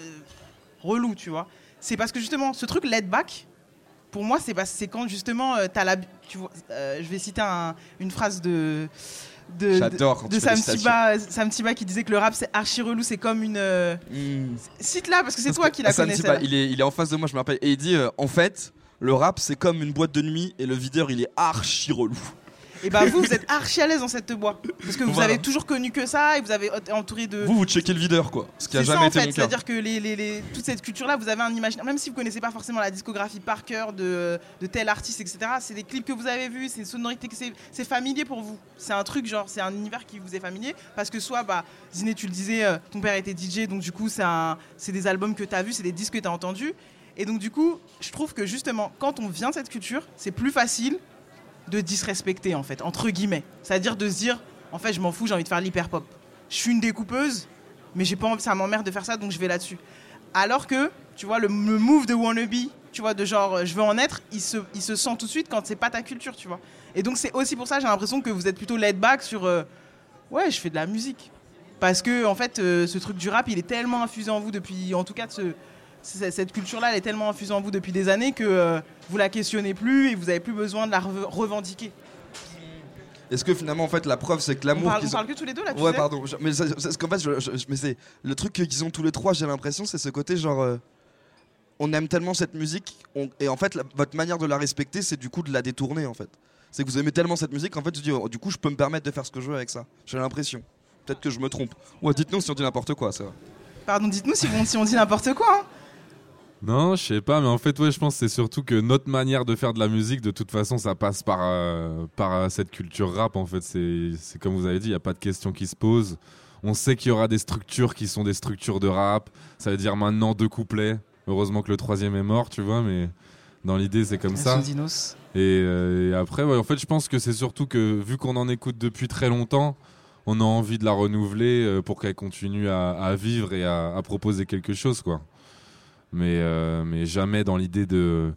relou tu vois. C'est parce que justement ce truc laid back pour moi, c'est bah, c'est quand justement, euh, t'as la, tu vois, euh, je vais citer un- une phrase de de, Sam. Tiba, Sam Tiba qui disait que le rap c'est archi relou, c'est comme une. euh, Hmm. Cite-la parce que c'est toi qui la connais. Il est, il est en face de moi, je me rappelle. Et il dit euh, en fait, le rap c'est comme une boîte de nuit et le videur il est archi relou. Et bah vous, vous êtes archi à l'aise dans cette boîte parce que vous Voilà. avez toujours connu que ça et vous avez été entouré de. Vous, vous checkez le videur quoi. Ce qui a C'est ça, jamais en été fait. C'est-à-dire que les, les- les- toute cette culture-là, vous avez un imaginaire, même si vous connaissez pas forcément la discographie par cœur de, de tel artiste, etc. C'est des clips que vous avez vus, c'est une sonorité que c'est c'est familier pour vous. C'est un truc genre, c'est un univers qui vous est familier parce que soit, bah, Ziné, tu le disais, euh, ton père était DJ, donc du coup, c'est un- c'est des albums que tu as vus, c'est des disques que tu as entendus. Et donc du coup, je trouve que justement, quand on vient de cette culture, c'est plus facile de disrespecter en fait, entre guillemets. C'est-à-dire de se dire, en fait, je m'en fous, j'ai envie de faire l'hyper pop. Je suis une découpeuse, mais j'ai pas envie, ça m'emmerde de faire ça, donc je vais là-dessus. Alors que, tu vois, le, move de wannabe, tu vois, de genre, euh, je veux en être, il se, il se sent tout de suite quand c'est pas ta culture, tu vois. Et donc c'est aussi pour ça, j'ai l'impression que vous êtes plutôt laid back sur, euh, ouais, je fais de la musique. Parce que, en fait, euh, ce truc du rap, il est tellement infusé en vous depuis, en tout cas, ce- c- cette culture-là, elle est tellement infusée en vous depuis des années que euh, vous la questionnez plus et vous avez plus besoin de la re- revendiquer. Est-ce que finalement en fait la preuve c'est que On l'amour parle, on ont. parle que tous les deux là, tu Ouais, sais pardon. Je- Mais c'est qu'en fait, je- je- mais c'est le truc qu'ils ont tous les trois. J'ai l'impression, c'est ce côté genre, euh, on aime tellement cette musique, on- et en fait, la- votre manière de la respecter, c'est du coup de la détourner en fait. C'est que vous aimez tellement cette musique, en fait, tu dis, oh, du coup, je peux me permettre de faire ce que je veux avec ça. J'ai l'impression. Peut-être que je me trompe. Ouais, dites-nous si on dit n'importe quoi, ça. va. Pardon, dites-nous si, on- si on dit n'importe quoi. hein. Non, je sais pas, mais en fait, ouais, je pense que c'est surtout que notre manière de faire de la musique, de toute façon, ça passe par, euh, par euh, cette culture rap. En fait, c'est comme vous avez dit, il n'y a pas de question qui se pose. On sait qu'il y aura des structures qui sont des structures de rap. Ça veut dire maintenant deux couplets. Heureusement que le troisième est mort, tu vois, mais dans l'idée, c'est comme ça. Et, euh, et après, ouais, en fait, je pense que c'est surtout que vu qu'on en écoute depuis très longtemps, on a envie de la renouveler pour qu'elle continue à, à vivre et à, à proposer quelque chose, quoi. Mais, euh, mais jamais dans l'idée de,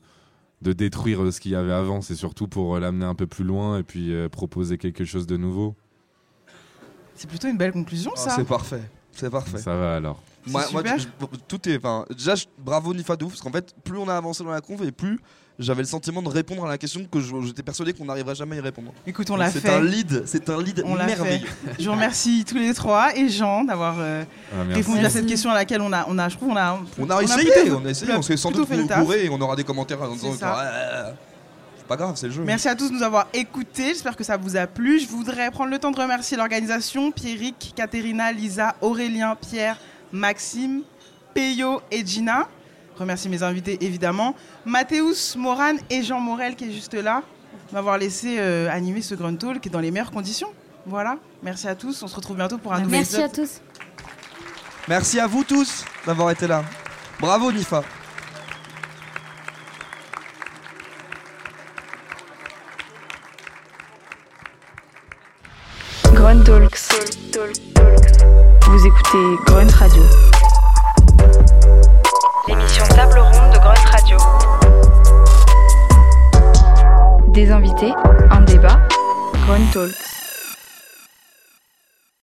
de détruire ce qu'il y avait avant. C'est surtout pour l'amener un peu plus loin et puis euh, proposer quelque chose de nouveau. C'est plutôt une belle conclusion, Ah, ça. c'est parfait. C'est parfait. Ça va alors. Moi, moi, tout est. Déjà, bravo Nifa de ouf, parce qu'en fait, plus on a avancé dans la conf et plus j'avais le sentiment de répondre à la question que j'étais persuadé qu'on n'arriverait jamais à y répondre. Écoute, on l'a C'est fait. un lead, c'est un lead On l'a merveilleux. Je vous remercie tous les trois et Jean d'avoir euh, Ah, merci. répondu à cette question à laquelle on a, on a, je trouve, on a, On a essayé, on a essayé, on s'est sans doute fait bourré et on aura des commentaires en disant C'est c'est pas grave, c'est le jeu. Merci à tous de nous avoir écoutés. J'espère que ça vous a plu. Je voudrais prendre le temps de remercier l'organisation Pierrick, Katerina, Lisa, Aurélien, Pierre, Maxime, Peyo et Gina. Remercie mes invités évidemment. Mathéus, Morane et Jean Morel qui est juste là, m'avoir laissé euh, animer ce Grunt Talk dans les meilleures conditions. Voilà. Merci à tous. On se retrouve bientôt pour un nouvel Merci à épisode. tous. Merci à vous tous d'avoir été là. Bravo Nifa. Grunt Talks. Vous écoutez Grunt Radio. L'émission Table Ronde de Grunt Radio. Des invités, un débat. Grunt Talks.